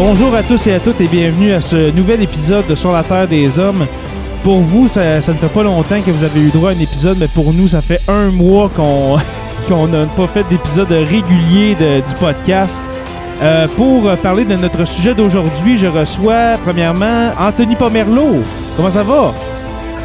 Bonjour à tous et à toutes et bienvenue à ce nouvel épisode de Sur la Terre des Hommes. Pour vous, ça, ça ne fait pas longtemps que vous avez eu droit à un épisode, mais pour nous, ça fait un mois qu'on qu'on n'a pas fait d'épisode régulier de- du podcast. Euh, pour parler de notre sujet d'aujourd'hui, je reçois premièrement Anthony Pomerleau. Comment ça va?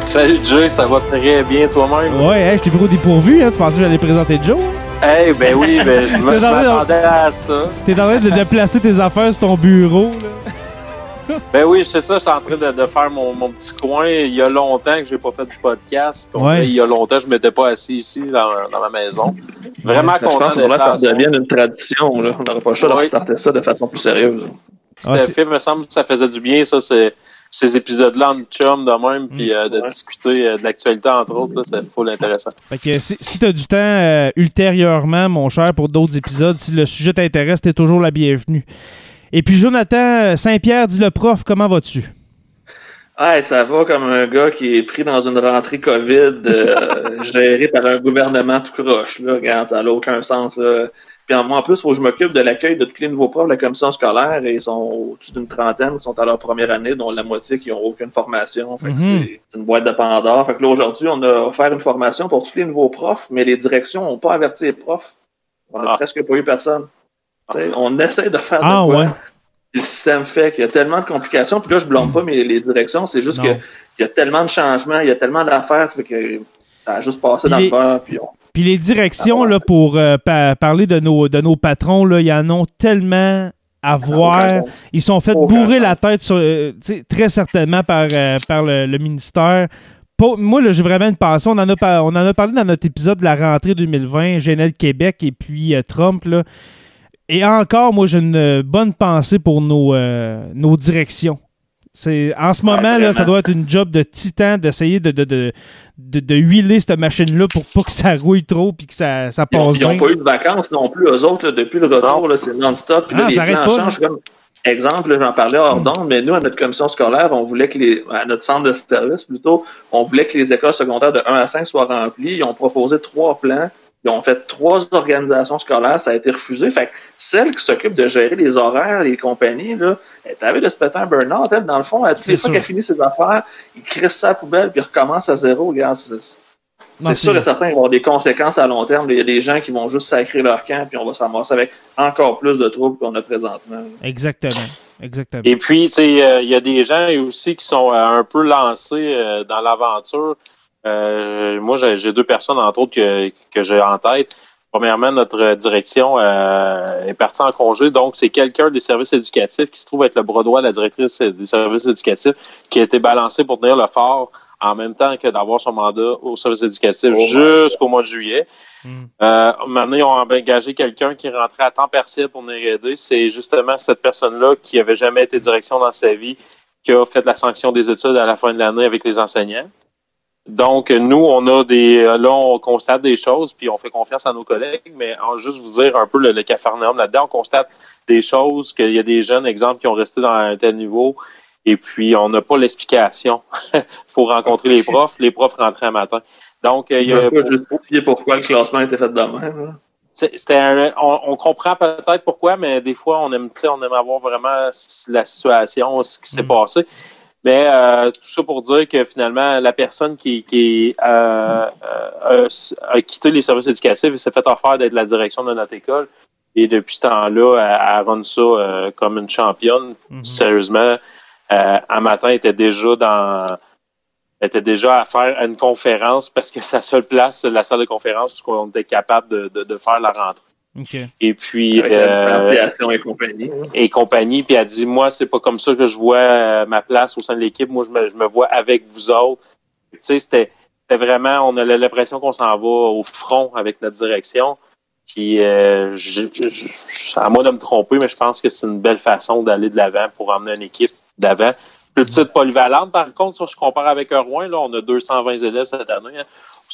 Salut Jay, ça va très bien toi-même? Ouais, hey, je t'ai pris au dépourvu, hein? tu pensais que j'allais présenter Joe? Eh ben oui, ben, je je m'attendais à ça. T'es en train de, de placer tes affaires sur ton bureau. Là. Ben oui, c'est ça, j'étais en train de, de faire mon, mon petit coin. Il y a longtemps que j'ai pas fait du podcast. Ouais. il y a longtemps, je m'étais pas assis ici dans, dans ma maison. Vraiment Ouais, Je content pense d'être faudrait que ça devienne une tradition. Là. On n'aurait pas le choix de restarter ça de façon plus sérieuse. Tout Ah, à c'est- fait, me semble que ça faisait du bien, ça, c'est- ces épisodes-là en chum de même, puis euh, de Ouais. discuter euh, de l'actualité, entre autres, là, c'est full intéressant. Fait que si, si tu as du temps euh, ultérieurement, mon cher, pour d'autres épisodes, si le sujet t'intéresse, t'es toujours la bienvenue. Et puis Jonathan Saint-Pierre, dit le prof, comment vas-tu? Ouais, ça va comme un gars qui est pris dans une rentrée COVID euh, gérée par un gouvernement tout croche. Là. Regarde, ça n'a aucun sens. Là. Puis en, moi, en plus, il faut que je m'occupe de l'accueil de tous les nouveaux profs de la commission scolaire. Et ils sont au-dessus d'une trentaine qui sont à leur première année, dont la moitié qui n'ont aucune formation. Fait que Mhm. c'est- c'est une boîte de Pandore. Fait que là, aujourd'hui, on a offert une formation pour tous les nouveaux profs, mais les directions n'ont pas averti les profs. On n'a Ah. presque pas eu personne. Sais, On essaie de faire de Ah quoi. ouais. le système fait qu'il y a tellement de complications. Puis là, je blâme pas mes, les directions, c'est juste qu'il y a tellement de changements, il y a tellement d'affaires, ça fait que ça a juste passé dans Il le. Puis on... Puis les directions, Ah ouais. là, pour euh, pa- parler de nos, de nos patrons, là, ils en ont tellement à voir. Ils sont fait Aucun bourrer sens. la tête sur, euh, très certainement par, euh, par le, le ministère. Moi, là, j'ai vraiment une passion. On en, a, on en a parlé dans notre épisode de la rentrée 2020, GNL Québec et puis Trump. Là. Et encore, moi, j'ai une bonne pensée pour nos, nos directions. C'est, en ce moment, là, ça doit être une job de titan d'essayer de, de, de, de, de huiler cette machine-là pour pas que ça rouille trop puis que ça, ça Ils passe n'ont bien. pas eu de vacances non plus, eux autres, là, depuis le retour, là, c'est non-stop. Puis là, Ah, les ça plans pas, changent. Comme, exemple, là, j'en parlais hors d'onde, mais nous, à notre commission scolaire, on voulait que les, à notre centre de service plutôt, on voulait que les écoles secondaires de 1 à 5 soient remplies. Ils ont proposé trois plans. Ils ont fait trois organisations scolaires, ça a été refusé. Fait que celle qui s'occupe de gérer les horaires, les compagnies, là, elle avait de se péter un burn-out. Elle, dans le fond, à toutes C'est les fois qu'elle finit ses affaires, il crisse la poubelle puis il recommence à zéro. Regarde, c'est- sûr et certain qu'il va y avoir des conséquences à long terme. Il y a des gens qui vont juste sacrer leur camp, puis on va s'amasser avec encore plus de troubles qu'on a présentement. Exactement. Exactement. Et puis, tu sais, euh, il y a des gens aussi qui sont euh, un peu lancés euh, dans l'aventure. Euh, moi, j'ai deux personnes, entre autres, que, que j'ai en tête. Premièrement, notre direction euh, est partie en congé. Donc, c'est quelqu'un des services éducatifs qui se trouve être le bras droit de la directrice des services éducatifs qui a été balancé pour tenir le fort en même temps que d'avoir son mandat au service éducatif Oh jusqu'au mois de juillet. Mm. Euh, maintenant, ils ont engagé quelqu'un qui rentrait à temps partiel pour venir aider. C'est justement cette personne-là qui avait jamais été direction dans sa vie, qui a fait la sanction des études à la fin de l'année avec les enseignants. Donc, nous, on a des. Là, on constate des choses, puis on fait confiance à nos collègues, mais en juste vous dire un peu le, le cafarnaum là-dedans, on constate des choses, qu'il y a des jeunes, exemple, qui ont resté dans un tel niveau, et puis on n'a pas l'explication. Il faut rencontrer les profs, les profs rentraient un matin. Donc, il y a. pas justifier pourquoi le classement a été fait de même. C'est- C'était un- on, on comprend peut-être pourquoi, mais des fois, on aime, tu sais, on aime avoir vraiment la situation, ce qui s'est Mm. passé. Mais euh, tout ça pour dire que finalement, la personne qui, qui euh, euh, a quitté les services éducatifs et s'est fait offrir d'être la direction de notre école. Et depuis ce temps-là, elle, elle run ça euh, comme une championne. Mhm. Sérieusement, euh, un matin, elle était déjà dans elle était déjà à faire une conférence parce que sa seule place, la salle de conférence où on était capable de, de, de faire la rentrée. OK. Et puis, Avec la euh, et compagnie. et compagnie, puis elle dit, moi, c'est pas comme ça que je vois euh, ma place au sein de l'équipe. Moi, je me, je me vois avec vous autres. Tu sais, c'était c'était vraiment, on a l'impression qu'on s'en va au front avec notre direction. Puis, euh, je, je- je- à moi de me tromper, mais je pense que c'est une belle façon d'aller de l'avant pour emmener une équipe d'avant. Plus petite polyvalente, par contre, si je compare avec un Rouen, là, on a 220 élèves cette année. hein.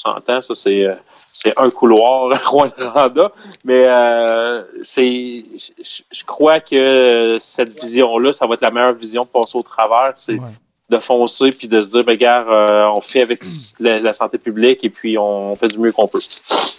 S'entend, ça, c'est, euh, c'est un couloir, Rouen-Randa. Mais euh, c'est, je, crois que cette vision-là, ça va être la meilleure vision de passer au travers. C'est Ouais. de foncer puis de se dire, ben, gars, euh, on fait avec la, la santé publique et puis on fait du mieux qu'on peut.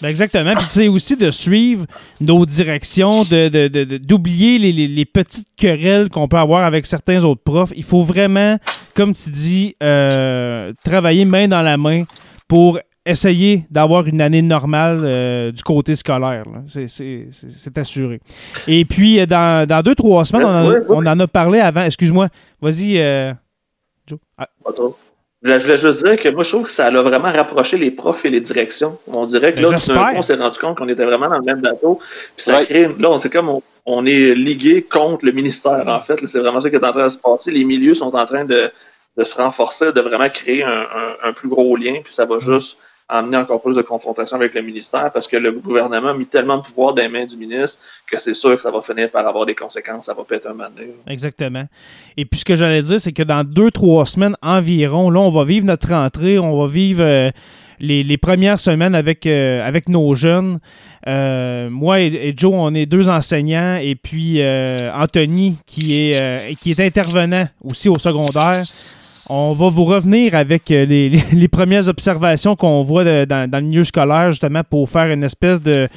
Ben exactement. Puis c'est aussi de suivre nos directions, de, de- de- de- d'oublier les, les- les petites querelles qu'on peut avoir avec certains autres profs. Il faut vraiment, comme tu dis, euh, travailler main dans la main pour essayer d'avoir une année normale euh, du côté scolaire. là. C'est, c'est- c'est- c'est assuré. Et puis, euh, dans, dans deux, trois semaines, on en, a- Ouais, ouais. on en a parlé avant. Excuse-moi. Vas-y, euh, Joe. Ah. Je voulais, juste dire que moi, je trouve que ça a vraiment rapproché les profs et les directions. On dirait que là, coup, on s'est rendu compte qu'on était vraiment dans le même bateau. Puis ça Ouais. crée, là, on c'est comme on, on est ligué contre le ministère, en fait. là. C'est vraiment ça qui est en train de se passer. Les milieux sont en train de, de se renforcer, de vraiment créer un, un- un plus gros lien. Puis ça va juste amener encore plus de confrontation avec le ministère parce que le gouvernement a mis tellement de pouvoir dans les mains du ministre que c'est sûr que ça va finir par avoir des conséquences. Ça va péter un moment donné. Exactement. Et puis ce que j'allais dire, c'est que dans deux, trois semaines environ, là, on va vivre notre rentrée, on va vivre euh, les, les premières semaines avec, euh, avec nos jeunes. Euh, moi et, Joe, on est deux enseignants, et puis Anthony, qui est, qui est intervenant aussi au secondaire. On va vous revenir avec euh, les, les- les premières observations qu'on voit de- dans, dans le milieu scolaire, justement, pour faire une espèce de,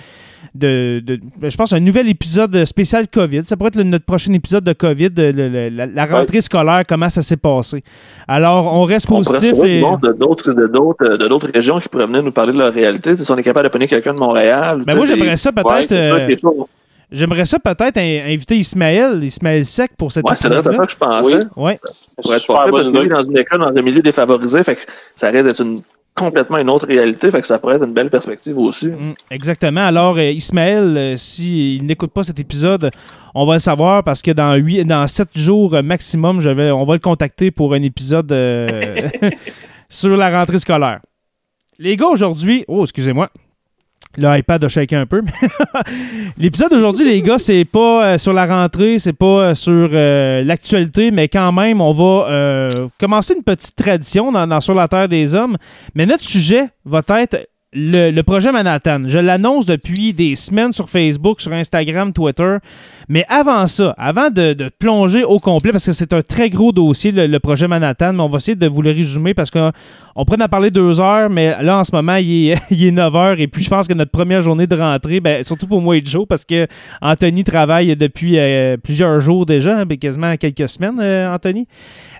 de, de- ben, je pense, un nouvel épisode spécial COVID. Ça pourrait être le- notre prochain épisode de COVID, le- le- la, la rentrée scolaire, comment ça s'est passé. Alors, on reste On positif. Et... d'autres de d'autres de d'autres régions qui pourraient venir nous parler de leur réalité. Si on est capable de pogner quelqu'un de Montréal. Ben moi, j'aimerais ça peut-être. J'aimerais ça peut-être in- inviter Ismaël, Ismaël Sec pour cet Ouais, c'est ça que je pensais. Oui. Ouais. Ça pourrait être Super pas fait bonne parce que lui, dans une école, dans un milieu défavorisé, fait que ça risque d'être une complètement une autre réalité, fait que ça pourrait être une belle perspective aussi. Mm, exactement. Alors, euh, Ismaël, euh, s'il n'écoute pas cet épisode, on va le savoir parce que dans huit, dans sept jours maximum, je vais, on va le contacter pour un épisode euh, sur la rentrée scolaire. Les gars, aujourd'hui. Oh, excusez-moi. Le iPad a shaké un peu. L'épisode d'aujourd'hui, les gars, c'est pas euh, sur la rentrée, c'est pas euh, sur euh, l'actualité, mais quand même, on va commencer une petite tradition dans Sur la Terre des Hommes. Mais notre sujet va être le, le projet Manhattan. Je l'annonce depuis des semaines sur Facebook, sur Instagram, Twitter. Mais avant ça, avant de, de plonger au complet, parce que c'est un très gros dossier, le, le projet Manhattan, mais on va essayer de vous le résumer parce qu'on on pourrait en parler deux heures, mais là, en ce moment, il est, il est 9 heures. Et puis, je pense que notre première journée de rentrée, ben, surtout pour moi et Joe, parce que Anthony travaille depuis euh, plusieurs jours déjà, hein, ben, quasiment quelques semaines, euh, Anthony.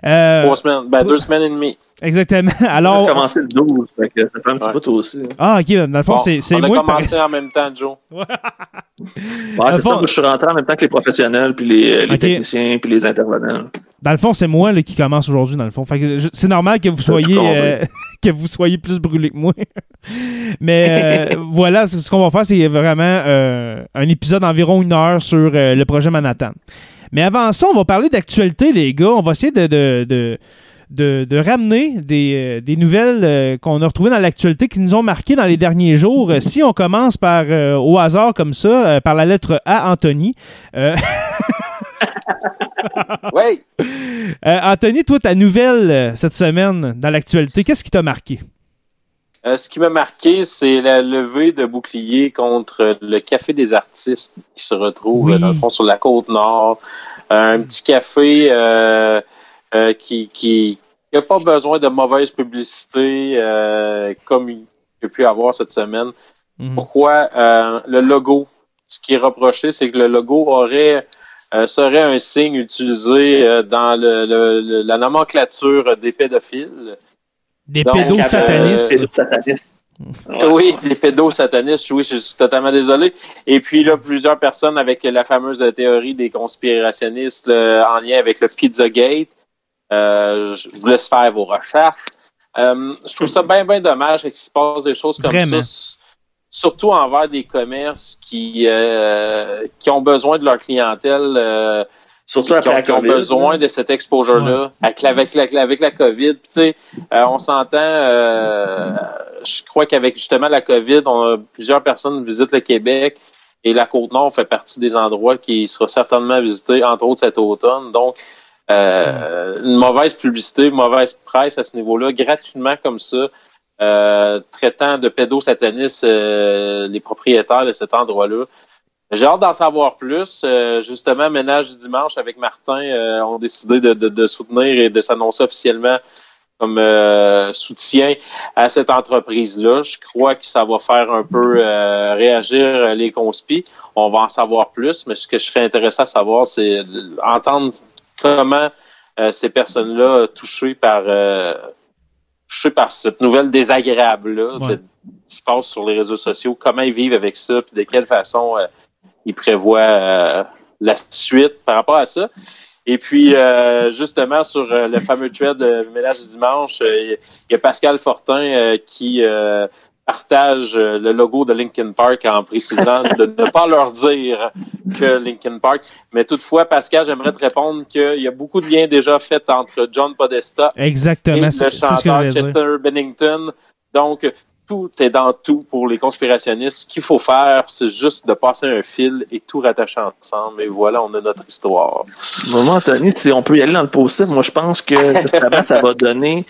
Euh, Trois semaines, ben, deux semaines et demie. Exactement. On a Alors. commencé le 12, fait que ça fait un petit Ouais. bout aussi. hein. Ah, ok, dans le fond, Bon, c'est c'est on a moi commencé en même temps, Joe. Ouais, Dans le c'est ça, fond- moi, je suis rentré en même temps que les professionnels, puis les, techniciens, puis les intervenants. Dans le fond, c'est moi là, qui commence aujourd'hui, dans le fond. Fait que c'est normal que vous soyez euh, que vous soyez plus brûlé que moi. Mais euh, voilà, ce qu'on va faire, c'est vraiment euh, un épisode d'environ une heure sur euh, le projet Manhattan. Mais avant ça, on va parler d'actualité, les gars. On va essayer de, de, de, de- de ramener des, euh, des nouvelles euh, qu'on a retrouvées dans l'actualité qui nous ont marqué dans les derniers jours. Euh, si on commence par au hasard comme ça, par la lettre A, Anthony. Oui. Euh, Anthony, toi, ta nouvelle euh, cette semaine dans l'actualité, qu'est-ce qui t'a marqué? Euh, ce qui m'a marqué, c'est la levée de bouclier contre le Café des artistes qui se retrouve, Oui. dans le fond, sur la côte nord. Un petit café euh, qui qui n'a pas besoin de mauvaise publicité euh, comme il y a pu avoir cette semaine. Mhm. Pourquoi euh, le logo? Ce qui est reproché, c'est que le logo aurait euh, serait un signe utilisé euh, dans le, le- le- la nomenclature des pédophiles. Des Donc, pédosatanistes. euh. Oui, les pédosatanistes, oui, je suis totalement désolé. Et puis là, plusieurs personnes avec la fameuse théorie des conspirationnistes euh, en lien avec le Pizzagate. Euh, je vous laisse faire vos recherches. Euh, je trouve ça bien, bien dommage qu'il se passe des choses comme Vraiment. ça. Surtout envers des commerces qui, euh, qui ont besoin de leur clientèle euh, Surtout qui, après ont, la qui ont COVID. besoin de cet exposure-là. Avec, la, avec, la, avec la COVID, Puis, tu sais, euh, on s'entend, euh, je crois qu'avec justement la COVID, on a, plusieurs personnes visitent le Québec et la Côte-Nord fait partie des endroits qui sera certainement visités, entre autres cet automne. Donc, euh, une mauvaise publicité, mauvaise presse à ce niveau-là, gratuitement comme ça, euh, traitant de pédosatanistes euh, les propriétaires de cet endroit-là. J'ai hâte d'en savoir plus. Euh, justement, Ménage du dimanche avec Martin euh, ont décidé de, de- de soutenir et de s'annoncer officiellement comme soutien à cette entreprise-là. Je crois que ça va faire un peu réagir les conspis. On va en savoir plus, mais ce que je serais intéressé à savoir, c'est entendre comment euh, ces personnes-là touchées par euh, touchées par cette nouvelle désagréable-là Ouais. qui se passe sur les réseaux sociaux, comment ils vivent avec ça, puis de quelle façon euh, ils prévoient euh, la suite par rapport à ça. Et puis, euh, justement, sur euh, le fameux thread de Ménage du dimanche, euh, il y a Pascal Fortin euh, qui euh, partage euh, le logo de Linkin Park en précisant de ne pas leur dire que Linkin Park. Mais toutefois, Pascal, j'aimerais te répondre qu'il y a beaucoup de liens déjà faits entre John Podesta et Exactement, le ce que chanteur je voulais dire. Chester Bennington. Donc, tout est dans tout pour les conspirationnistes. Ce qu'il faut faire, c'est juste de passer un fil et tout rattacher ensemble. Et voilà, on a notre histoire. Maman, Anthony, si on peut y aller dans le positif, moi, je pense que ça va donner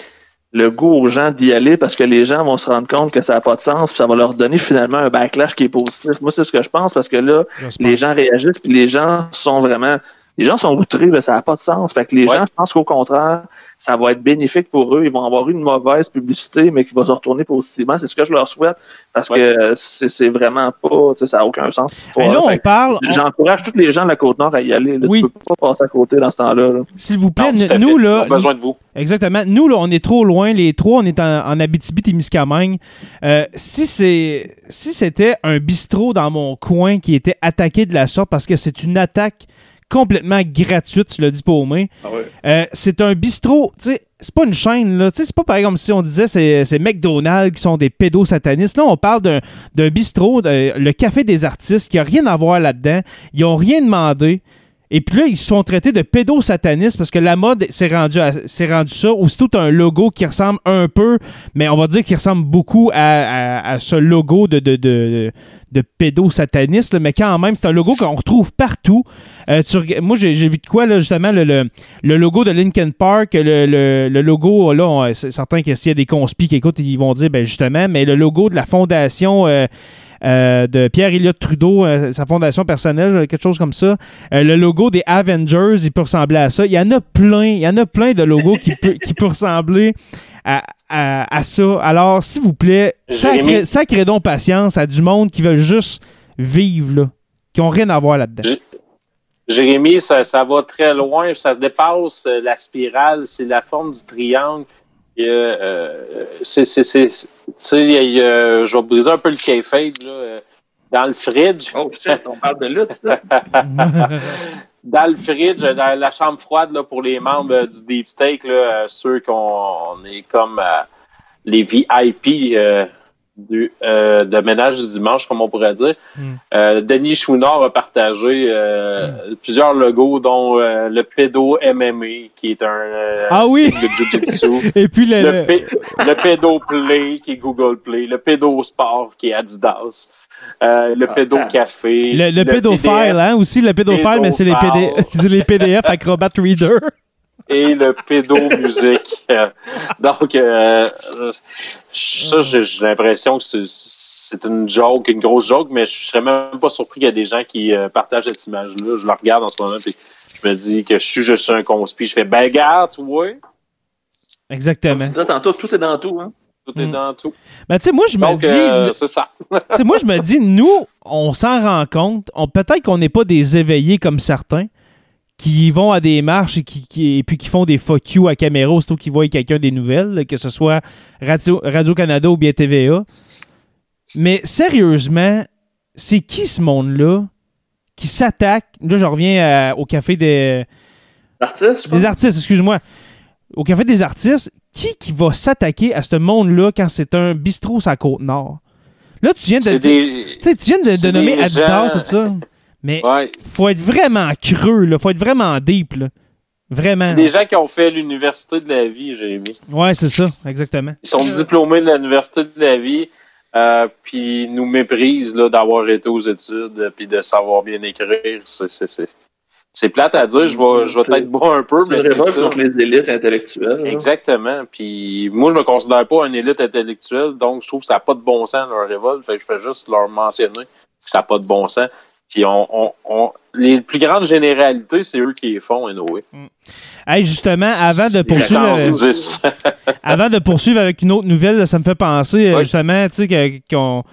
le goût aux gens d'y aller parce que les gens vont se rendre compte que ça n'a pas de sens puis ça va leur donner finalement un backlash qui est positif. Moi, c'est ce que je pense parce que là, les gens réagissent puis les gens sont vraiment les gens sont outrés, là, ça n'a pas de sens. Fait que les Ouais. gens, je pense qu'au contraire, ça va être bénéfique pour eux. Ils vont avoir une mauvaise publicité, mais qui va se retourner positivement. C'est ce que je leur souhaite parce Ouais. que c'est vraiment pas, tu sais, ça n'a aucun sens. Mais là, on Fait parle. on- J'encourage tous les gens de la Côte-Nord à y aller. Là. Oui. Tu peux pas passer à côté dans ce temps-là. là. S'il vous plaît, Non, tout à nous, là. On a besoin de vous. Exactement. Nous, là, on est trop loin. Les trois, on est en, en Abitibi-Témiscamingue. Euh, si c'est si c'était un bistrot dans mon coin qui était attaqué de la sorte parce que c'est une attaque complètement gratuite, tu l'as dit pas aux mains. Euh, c'est un bistrot, tu sais, c'est pas une chaîne, là. Tu sais, c'est pas pareil comme si on disait c'est, c'est McDonald's qui sont des pédosatanistes. Là, on parle d'un, d'un bistrot, de- le Café des artistes, qui a rien à voir là-dedans. Ils ont rien demandé. Et puis là, ils se font traiter de pédosatanistes parce que la mode s'est rendue, rendu ça. Aussitôt, tu un logo qui ressemble un peu, mais on va dire qu'il ressemble beaucoup à, à- à ce logo de, de, de, de pédosataniste, mais quand même, c'est un logo qu'on retrouve partout. Euh, tu moi, j'ai vu de quoi, là, justement, le, le, le logo de Linkin Park, le, logo, là, c'est certain que s'il y a des conspis qui écoutent, ils vont dire, ben justement, mais le logo de la fondation euh, euh, de Pierre Elliott Trudeau, euh, sa fondation personnelle, quelque chose comme ça. Euh, le logo des Avengers, il peut ressembler à ça. Il y en a plein, il y en a plein de logos qui, peut, qui peut ressembler à, à- à ça. Alors, s'il vous plaît, sacré, sacré donc patience à du monde qui veulent juste vivre, là, qui ont rien à voir là-dedans. Jérémy, ça, ça va très loin, ça dépasse euh, la spirale, c'est la forme du triangle. euh, euh, c'est, c'est, c'est, tu sais, il y a- il y a- je vais briser un peu le kayfabe, là. euh, Dans le fridge, Oh shit, on parle de lutte, ça. dans le fridge, dans la chambre froide là, pour les membres euh, du Deep Steak, là, euh, ceux qu'on on est comme euh, les VIP euh, du, euh, de ménage du dimanche, comme on pourrait dire. Mm. Euh, Denis Chouinard a partagé euh, plusieurs logos, dont euh, le pédo MMA, qui est un euh, Ah oui! de Jiu-Jitsu. Et puis le, le, le- P- le pédo Play, qui est Google Play. Le pédo Sport, qui est Adidas. Euh, le Ah, pédo ah. Café. le, le pédophile, PDF. hein, aussi le pédophile, mais c'est les, PD, Pédophile. c'est les PDF Acrobat Reader. et le pédo-musique. Euh, Donc, euh, ça, j'ai l'impression que c'est- une joke, une grosse joke, mais je serais même pas surpris qu'il y a des gens qui euh, partagent cette image-là. Je la regarde en ce moment, puis je me dis que je suis juste un conspi. Je fais, ben, regarde, tu vois, Exactement. Tu disais tantôt, tout est dans tout. Hein? tout est Mm. dans tout. Ben, tu sais, moi, je me dis, euh, c'est ça. tu sais, moi, je me dis, nous, on s'en rend compte. On, peut-être qu'on n'est pas des éveillés comme certains qui vont à des marches et, qui, qui- et puis qui font des fuck you à caméra aussitôt qu'ils voient quelqu'un des nouvelles, que ce soit Radio- Radio-Canada ou bien TVA. Mais sérieusement, c'est qui ce monde-là qui s'attaque? Là, je reviens à- au café des, pense. des artistes, excuse-moi. Au café des artistes, qui qui va s'attaquer à ce monde-là quand c'est un bistrot sur la côte nord? Là, tu viens de dire. des. Tu viens de, nommer Adidas gens- et tout ça. Mais Ouais. faut être vraiment creux, là. Faut être vraiment deep, là. Vraiment. C'est des gens qui ont fait l'université de la vie, Jérémy. Ouais, c'est ça, exactement. Ils sont diplômés de l'université de la vie, euh, puis ils nous méprisent là, d'avoir été aux études, euh, puis de savoir bien écrire. C'est, c'est, c'est, c'est plate à dire, je vais, je vais être bas un peu, C'est mais une c'est révolte ça. contre les élites intellectuelles. là. Exactement. Puis moi, je me considère pas une élite intellectuelle, donc je trouve que ça n'a pas de bon sens leur révolte. Fait que je fais juste leur mentionner que ça n'a pas de bon sens. Puis on, on, on- les plus grandes généralités, c'est eux qui les font, anyway. Hey, justement, avant de poursuivre, chance euh, 10. avant de poursuivre avec une autre nouvelle, ça me fait penser, euh, Oui. justement, tu sais, qu'on.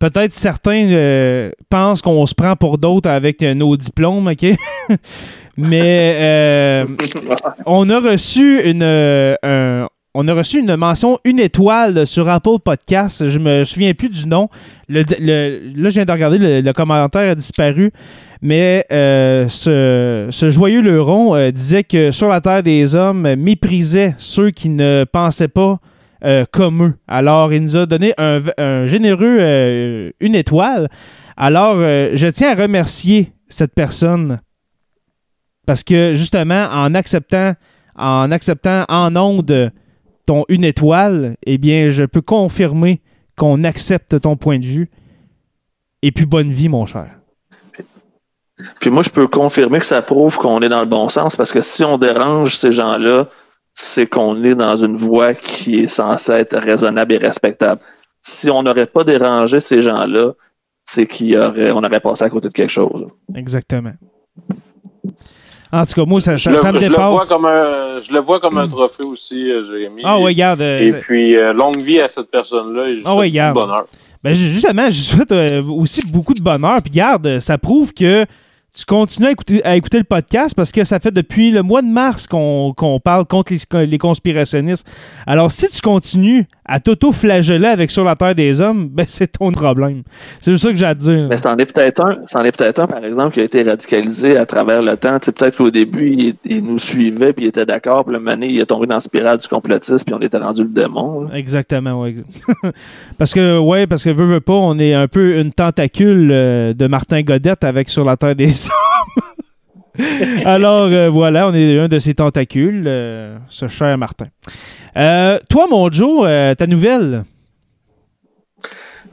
Peut-être certains euh, pensent qu'on se prend pour d'autres avec euh, nos diplômes, OK? Mais euh, on a reçu une un- on a reçu une mention une étoile sur Apple Podcast. Je me souviens plus du nom. Là, je viens de regarder, le, commentaire a disparu. Mais euh, ce, joyeux Leuron euh, disait que sur la Terre des Hommes méprisait ceux qui ne pensaient pas euh, comme eux. Alors, il nous a donné un, généreux une étoile. Alors, je tiens à remercier cette personne parce que justement, en acceptant, en acceptant en onde ton une étoile, eh bien, je peux confirmer qu'on accepte ton point de vue. Et puis bonne vie, mon cher. Puis moi, je peux confirmer que ça prouve qu'on est dans le bon sens parce que si on dérange ces gens-là, c'est qu'on est dans une voie qui est censée être raisonnable et respectable. Si on n'aurait pas dérangé ces gens-là, c'est qu'on aurait, on aurait passé à côté de quelque chose. Exactement. En tout cas, moi, ça, Je, ça, le, ça me je le vois dépasse. comme un, je le vois comme un trophée aussi, euh, Jérémy. Ah oui, regarde. euh, Et puis, euh, longue vie à cette personne-là. et Ah oui, bonheur. Ben, ju- justement, je souhaite euh, aussi beaucoup de bonheur. Puis garde, ça prouve que tu continues à écouter, à écouter le podcast parce que ça fait depuis le mois de mars qu'on qu'on parle contre les, les conspirationnistes. Alors, si tu continues à t'auto-flageller avec Sur la Terre des Hommes, ben, c'est ton problème. C'est juste ça que j'ai à te dire. Mais c'en est peut-être un, c'en est peut-être un, par exemple, qui a été radicalisé à travers le temps. Tu sais, peut-être qu'au début, il, il nous suivait, puis il était d'accord, puis le moment donné, il est tombé dans la spirale du complotisme, puis on était rendu le démon. là. Exactement, oui. parce que, ouais, parce que veut, veut pas, on est un peu une tentacule euh, de Martin Godette avec Sur la Terre des Alors, euh, voilà, on est un de ces tentacules, euh, ce cher Martin. Euh, toi, mon Joe, ta nouvelle?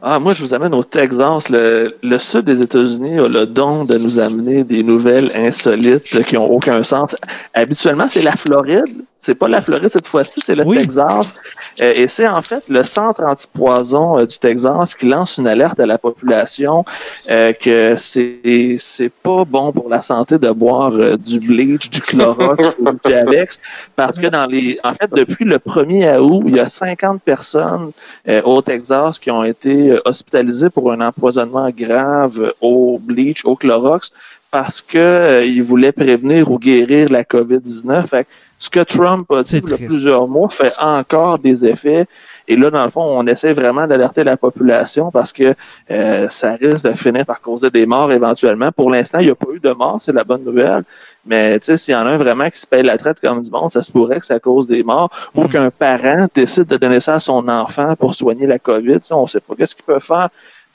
Ah, moi, je vous amène au Texas. Le, le sud des États-Unis a le don de nous amener des nouvelles insolites qui ont aucun sens. Habituellement, c'est la Floride. C'est pas la Floride cette fois-ci, c'est le Oui. Texas. Euh, et c'est en fait le centre antipoison euh, du Texas qui lance une alerte à la population euh, que c'est c'est pas bon pour la santé de boire du bleach, du Clorox ou du Alex parce que dans les en fait depuis le 1er août, il y a 50 personnes euh, au Texas qui ont été hospitalisés pour un empoisonnement grave au bleach, au Clorox, parce que ils voulaient prévenir ou guérir la COVID-19. Ce que Trump a dit il y a triste. plusieurs mois fait encore des effets. Et là, dans le fond, on essaie vraiment d'alerter la population parce que euh, ça risque de finir par causer des morts éventuellement. Pour l'instant, il n'y a pas eu de morts, c'est la bonne nouvelle. Mais tu sais, s'il y en a un vraiment qui se paye la traite comme du monde, ça se pourrait que ça cause des morts. Ou Mm. qu'un parent décide de donner ça à son enfant pour soigner la COVID. On ne sait pas qu'est-ce qu'il peut faire.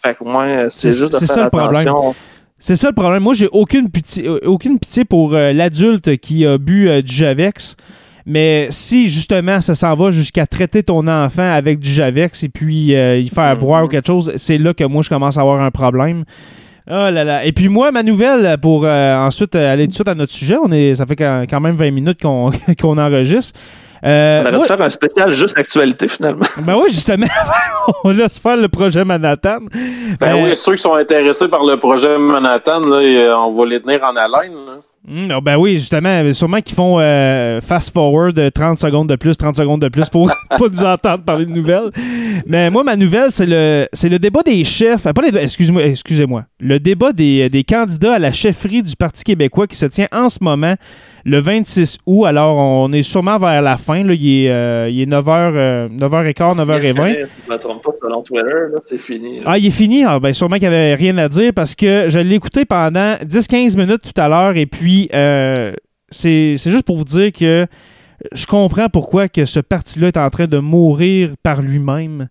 Fait que moi, c'est juste de faire ça le problème. C'est ça le problème. Moi, j'ai aucune pitié, euh, aucune pitié pour euh, l'adulte qui a bu euh, du Javex. Mais si justement ça s'en va jusqu'à traiter ton enfant avec du Javex et puis euh, y faire Mhm. boire ou quelque chose, c'est là que moi je commence à avoir un problème. Oh là là. Et puis moi, ma nouvelle, pour euh, ensuite aller tout de suite à notre sujet, on est, ça fait quand même 20 minutes qu'on qu'on enregistre. Euh, On aurait dû faire un spécial juste actualité, finalement. ben oui, justement, on laisse faire le projet Manhattan. Ben Mais- oui, ceux qui sont intéressés par le projet Manhattan, là, euh, on va les tenir en haleine. là. Hmm, ben oui, justement, sûrement qu'ils font euh, fast forward euh, 30 secondes de plus, 30 secondes de plus pour pas nous entendre parler de nouvelles. Mais moi, ma nouvelle, c'est le c'est le débat des chefs. excuse-moi, excusez-moi. Le débat des, des candidats à la chefferie du Parti québécois qui se tient en ce moment, le 26 août. Alors, on est sûrement vers la fin. Là. Il, est, euh, il est 9h, 9h15, 9h20. Si je me trompe pas, selon Twitter, c'est fini. là. Ah, il est fini? Ah, ben, sûrement qu'il n'y avait rien à dire parce que je l'ai écouté pendant 10-15 minutes tout à l'heure et puis euh, c'est c'est juste pour vous dire que je comprends pourquoi que ce parti-là est en train de mourir par lui-même.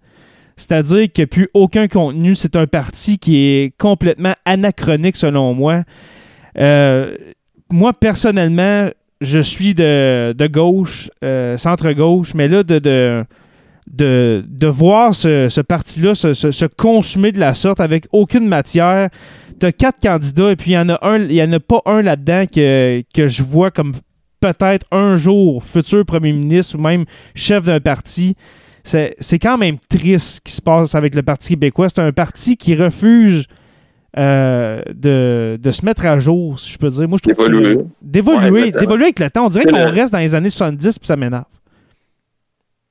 C'est-à-dire qu'il n'y a plus aucun contenu. C'est un parti qui est complètement anachronique selon moi. Euh, moi, personnellement, je suis de, gauche, euh, centre-gauche, mais là, de, de, de, de voir ce, parti-là se, consumer de la sorte avec aucune matière. Tu as quatre candidats et puis il y en a en a pas un là-dedans que, que je vois comme peut-être un jour futur premier ministre ou même chef d'un parti. C'est quand même triste ce qui se passe avec le Parti québécois. C'est un parti qui refuse euh, de, de se mettre à jour, si je peux dire. Moi, je trouve que- D'évoluer. D'évoluer. Ouais, exactement. d'évoluer avec le temps. On dirait qu'on le- reste dans les années 70 puis ça m'énerve.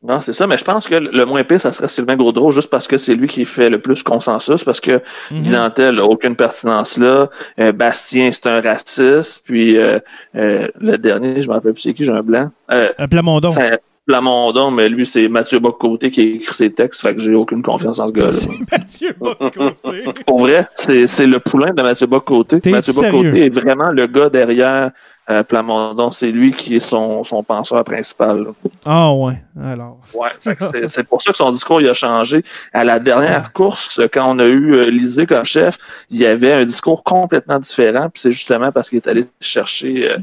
Non, c'est ça, mais je pense que le moins pire, ça serait Sylvain Gaudreau, juste parce que c'est lui qui fait le plus consensus, parce que. Guy Nantel n'a aucune pertinence là. Euh, Bastien, c'est un raciste. Puis euh, le dernier, je me rappelle plus c'est qui, j'ai un blanc. Un Plamondon. c'est Plamondon, mais lui, c'est Mathieu Bocoté qui a écrit ses textes, fait que j'ai aucune confiance en ce gars-là. C'est Mathieu Bocoté. Pour vrai, c'est c'est le poulain de Mathieu Bocoté. T'es Mathieu? Bocoté est vraiment le gars derrière euh, Plamondon. C'est lui qui est son, son penseur principal. Ah ouais. Alors. Ouais, c'est pour ça que son discours il a changé. À la dernière course, quand on a eu euh, Lisée comme chef, il y avait un discours complètement différent. Puis c'est justement parce qu'il est allé chercher euh,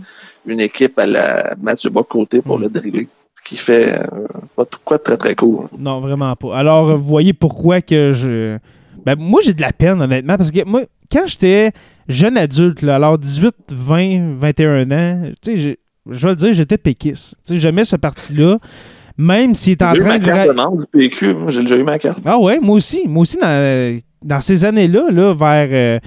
une équipe à la Mathieu Bocoté pour le driller. Qui fait euh, pas de quoi de très très cool. Non, vraiment pas. Alors, vous voyez pourquoi que je. Ben, moi, j'ai de la peine, honnêtement, parce que moi, quand j'étais jeune adulte, là, alors 18, 20, 21 ans, tu sais, je vais le dire, j'étais péquiste. Tu sais, j'aimais ce parti-là, même s'il est en J'ai eu train ma de. carte de membre du PQ. J'ai déjà eu ma carte. Ah ouais, moi aussi. Moi aussi, dans, dans ces années-là, là, vers euh,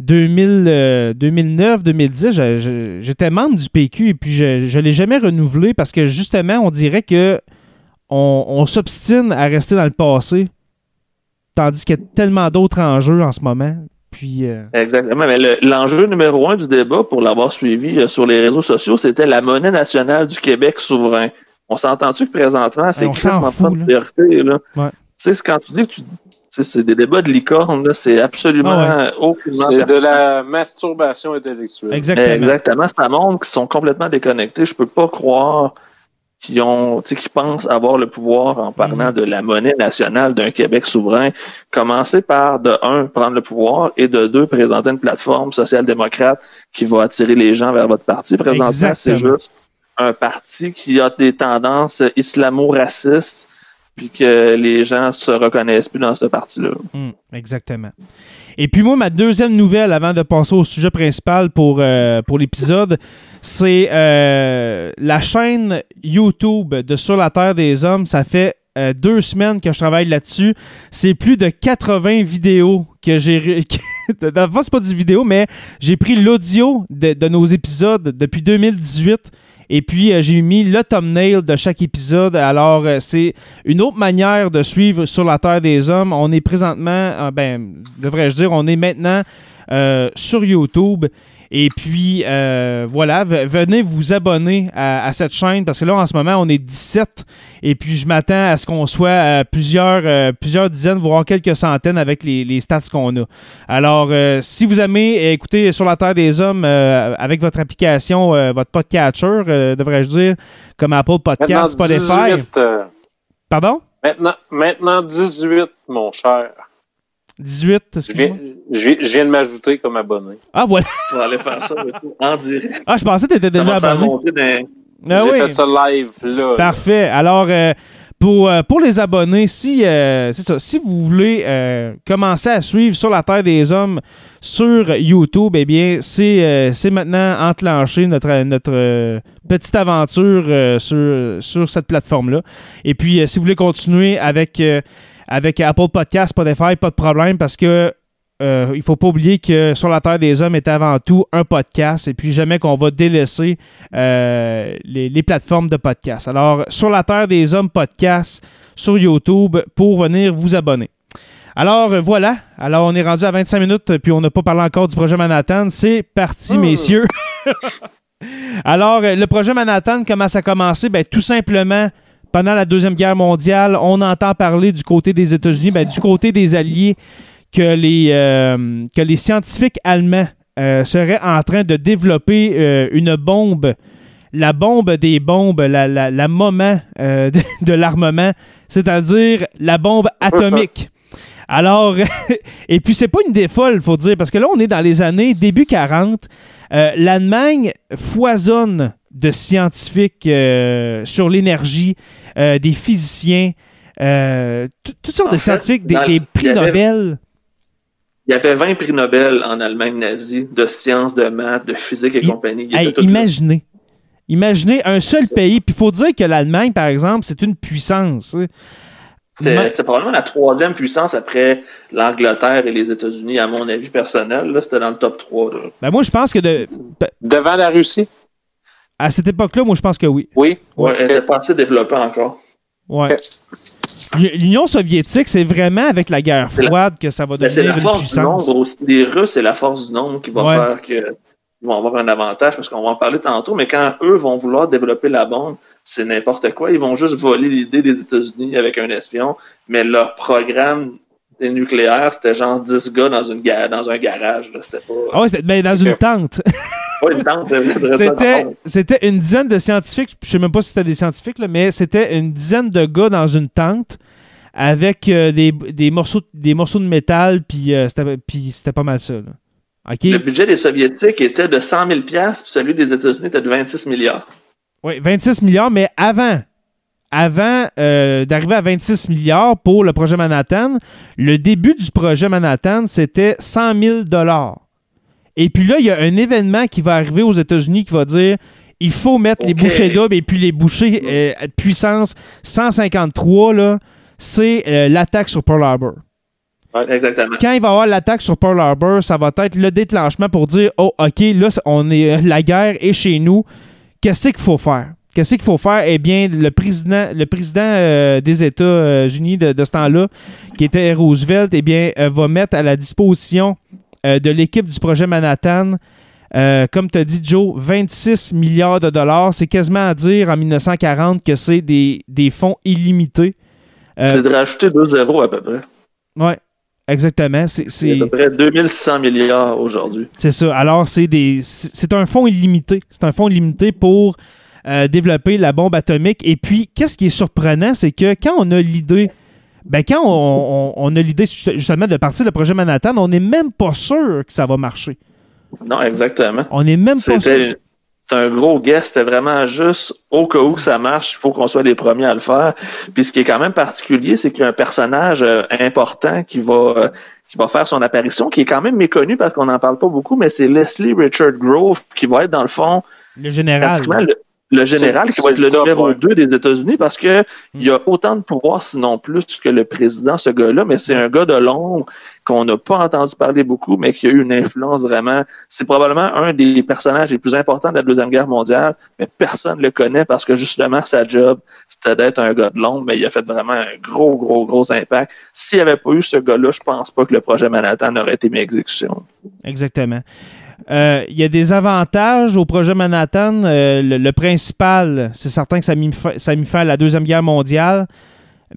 2000, euh, 2009, 2010, je- je- j'étais membre du PQ et puis je ne l'ai jamais renouvelé parce que justement, on dirait que on, on s'obstine à rester dans le passé, tandis qu'il y a tellement d'autres enjeux en ce moment. Puis, euh, Exactement. Mais le- l'enjeu numéro un du débat, pour l'avoir suivi euh, sur les réseaux sociaux, c'était la monnaie nationale du Québec souverain. On s'entend-tu que présentement, c'est de là. priorité, là? Ouais. Tu sais, quand tu dis que tu. Tu sais, c'est des débats de licorne, là, c'est absolument Ah aucunement C'est de la masturbation intellectuelle. exactement. Exactement. Ça montre qu'ils sont complètement déconnectés. Je peux pas croire qu'ils ont, tu sais, qu'ils pensent avoir le pouvoir en parlant Mhm. de la monnaie nationale d'un Québec souverain. Commencer par, de un, prendre le pouvoir et de deux, présenter une plateforme social-démocrate qui va attirer les gens vers votre parti. Présentement, c'est Exactement. juste un parti qui a des tendances islamo-racistes puis que les gens se reconnaissent plus dans ce parti-là. Hum, exactement. Et puis moi, ma deuxième nouvelle, avant de passer au sujet principal pour, euh, pour l'épisode, c'est euh, la chaîne YouTube de Sur la Terre des Hommes. Ça fait euh, deux semaines que je travaille là-dessus. C'est plus de 80 vidéos que j'ai... fond, c'est pas du vidéo, mais j'ai pris l'audio de nos épisodes depuis 2018 et puis euh, j'ai mis le thumbnail de chaque épisode. Alors, euh, c'est une autre manière de suivre sur la Terre des Hommes. On est présentement, euh, ben, devrais-je dire, on est maintenant sur YouTube. Et puis, euh, voilà, venez vous abonner à, à cette chaîne parce que là, en ce moment, on est 17. Et puis, je m'attends à ce qu'on soit à plusieurs, euh, plusieurs dizaines, voire quelques centaines avec les, les stats qu'on a. Alors, euh, si vous aimez écouter Sur la Terre des Hommes euh, avec votre application, euh, votre podcatcher, euh, devrais-je dire, comme Apple Podcast, Spotify. 18, euh, Pardon? maintenant, maintenant 18, mon cher. 18, Je excuse-moi. viens, je je viens de m'ajouter comme abonné. Ah, voilà. Va aller faire ça en direct. Ah, je pensais que tu étais déjà abonné. Ah J'ai oui. fait ça live là. Parfait. Alors, euh, pour, euh, pour les abonnés, si, euh, c'est ça, si vous voulez commencer à suivre sur la Terre des Hommes sur YouTube, eh bien, c'est, c'est maintenant enclenché notre, notre petite aventure sur, sur cette plateforme-là. Et puis, si vous voulez continuer avec, avec Apple Podcast, Spotify, pas de problème parce que euh, il faut pas oublier que Sur la Terre des Hommes est avant tout un podcast et puis jamais qu'on va délaisser euh, les, les plateformes de podcast. Alors, Sur la Terre des Hommes podcast sur YouTube pour venir vous abonner. Alors, voilà. Alors, on est rendu à 25 minutes puis on n'a pas parlé encore du projet Manhattan. C'est parti, messieurs. Alors, le projet Manhattan, comment ça a commencé? Ben, tout simplement, pendant la Deuxième Guerre mondiale, on entend parler du côté des États-Unis, ben, du côté des Alliés, que les, euh, que les scientifiques allemands euh, seraient en train de développer euh, une bombe, la bombe des bombes, la, la, la moment de, de l'armement, c'est-à-dire la bombe atomique. Alors, et puis c'est pas une idée folle, faut dire, parce que là, on est dans les années début 40. Euh, L'Allemagne foisonne de scientifiques euh, sur l'énergie, euh, des physiciens, euh, tout- toutes sortes En de fait, scientifiques, des, prix avait- Nobel. Il y avait 20 prix Nobel en Allemagne nazie de sciences, de maths, de physique et compagnie. Hey, là. imaginez. Imaginez un seul pays. Puis il faut dire que l'Allemagne, par exemple, c'est une puissance. c'était probablement la troisième puissance après l'Angleterre et les États-Unis, à mon avis personnel. là. C'était dans le top 3. là. Ben, moi, je pense que de, Devant la Russie? À cette époque-là, moi, je pense que oui. Oui. Ouais. Elle était pas assez développée encore. Ouais. L'Union soviétique, c'est vraiment avec la guerre la- froide que ça va Mais c'est devenir la une force du nombre aussi. Les Russes, c'est la force du nombre qui va Ouais. faire que ils vont avoir un avantage parce qu'on va en parler tantôt, mais quand eux vont vouloir développer la bombe, c'est n'importe quoi. Ils vont juste voler l'idée des États-Unis avec un espion, mais leur programme des nucléaires, c'était genre 10 gars dans, une ga- dans un garage. C'était pas, Ah ouais, c'était ben, dans une tente. une de- C'était, une dizaine de scientifiques, je sais même pas si c'était des scientifiques, là, mais c'était une dizaine de gars dans une tente avec euh, des, des, morceaux, des morceaux de métal, puis euh, c'était, pas mal ça. là. Le budget des Soviétiques était de 100 000 puis celui des États-Unis était de 26 milliards. Oui, 26 milliards, mais avant, avant euh, d'arriver à 26 milliards pour le projet Manhattan, le début du projet Manhattan, c'était 100 000 dollars. Et puis là, il y a un événement qui va arriver aux États-Unis qui va dire il faut mettre les bouchées doubles et puis les bouchées euh, puissance 153, là, c'est euh, l'attaque sur Pearl Harbor. Ouais, exactement. Quand il va y avoir l'attaque sur Pearl Harbor, ça va être le déclenchement pour dire oh ok là on est la guerre est chez nous. Qu'est-ce qu'il faut faire? Qu'est-ce qu'il faut faire? Eh bien le président le président euh, des États-Unis de, de ce temps-là, qui était Roosevelt, eh bien euh, va mettre à la disposition euh, de l'équipe du projet Manhattan. comme tu as dit, Joe, 26 milliards de dollars. C'est quasiment à dire en 1940 que c'est des, des fonds illimités. C'est de rajouter deux zéros à peu près. ouais, exactement. C'est, à peu près 2600 milliards aujourd'hui. C'est ça. Alors, c'est des c'est un fonds illimité. C'est un fonds illimité pour euh, développer la bombe atomique. Et puis, qu'est-ce qui est surprenant, c'est que quand on a l'idée, ben quand on, on- on a l'idée justement de partir le projet Manhattan, on n'est même pas sûr que ça va marcher. Non, exactement. On n'est même pas sûr. C'était c'est un gros guest. C'était vraiment juste au cas où que ça marche, il faut qu'on soit les premiers à le faire. Puis ce qui est quand même particulier, c'est qu'il y a un personnage euh, important qui va euh, qui va faire son apparition, qui est quand même méconnu parce qu'on n'en parle pas beaucoup, mais c'est Leslie Richard Grove qui va être dans le fond Le général. pratiquement le, le général qui va être le top, numéro ouais. 2 des États-Unis parce que Mm. il a autant de pouvoir, sinon plus que le président, ce gars-là, mais c'est un gars de l'ombre qu'on n'a pas entendu parler beaucoup, mais qui a eu une influence vraiment. C'est probablement un des personnages les plus importants de la Deuxième Guerre mondiale, mais personne ne le connaît parce que justement, sa job, c'était d'être un gars de l'ombre, mais il a fait vraiment un gros, gros, gros impact. S'il n'y avait pas eu ce gars-là, je pense pas que le projet Manhattan aurait été mis à exécution. Exactement. Euh, il y a des avantages au projet Manhattan. Euh, le, principal, c'est certain que ça a mis ça la Deuxième Guerre mondiale.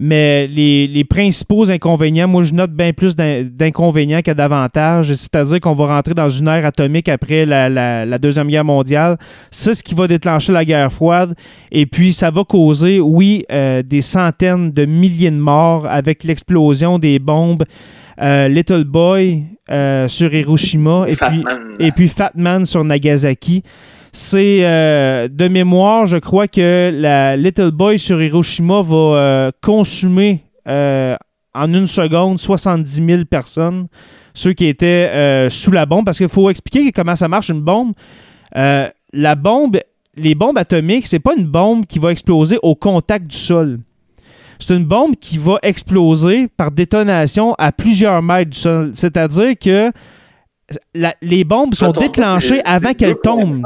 Mais les, principaux inconvénients, moi, je note bien plus d'in- d'inconvénients que d'avantages. C'est-à-dire qu'on va rentrer dans une ère atomique après la, la- Deuxième Guerre mondiale. C'est ce qui va déclencher la guerre froide. Et puis, ça va causer, oui, euh, des centaines de milliers de morts avec l'explosion des bombes Little Boy euh, sur Hiroshima et puis, Fatman. et puis Fat Man sur Nagasaki. C'est euh, de mémoire, je crois que la Little Boy sur Hiroshima va euh, consumer en une seconde 70 000 personnes, ceux qui étaient sous la bombe. Parce qu'il faut expliquer comment ça marche une bombe. La bombe, les bombes atomiques, c'est pas une bombe qui va exploser au contact du sol. C'est une bombe qui va exploser par détonation à plusieurs mètres du sol. C'est-à-dire que la- les bombes sont déclenchées avant qu'elles tombent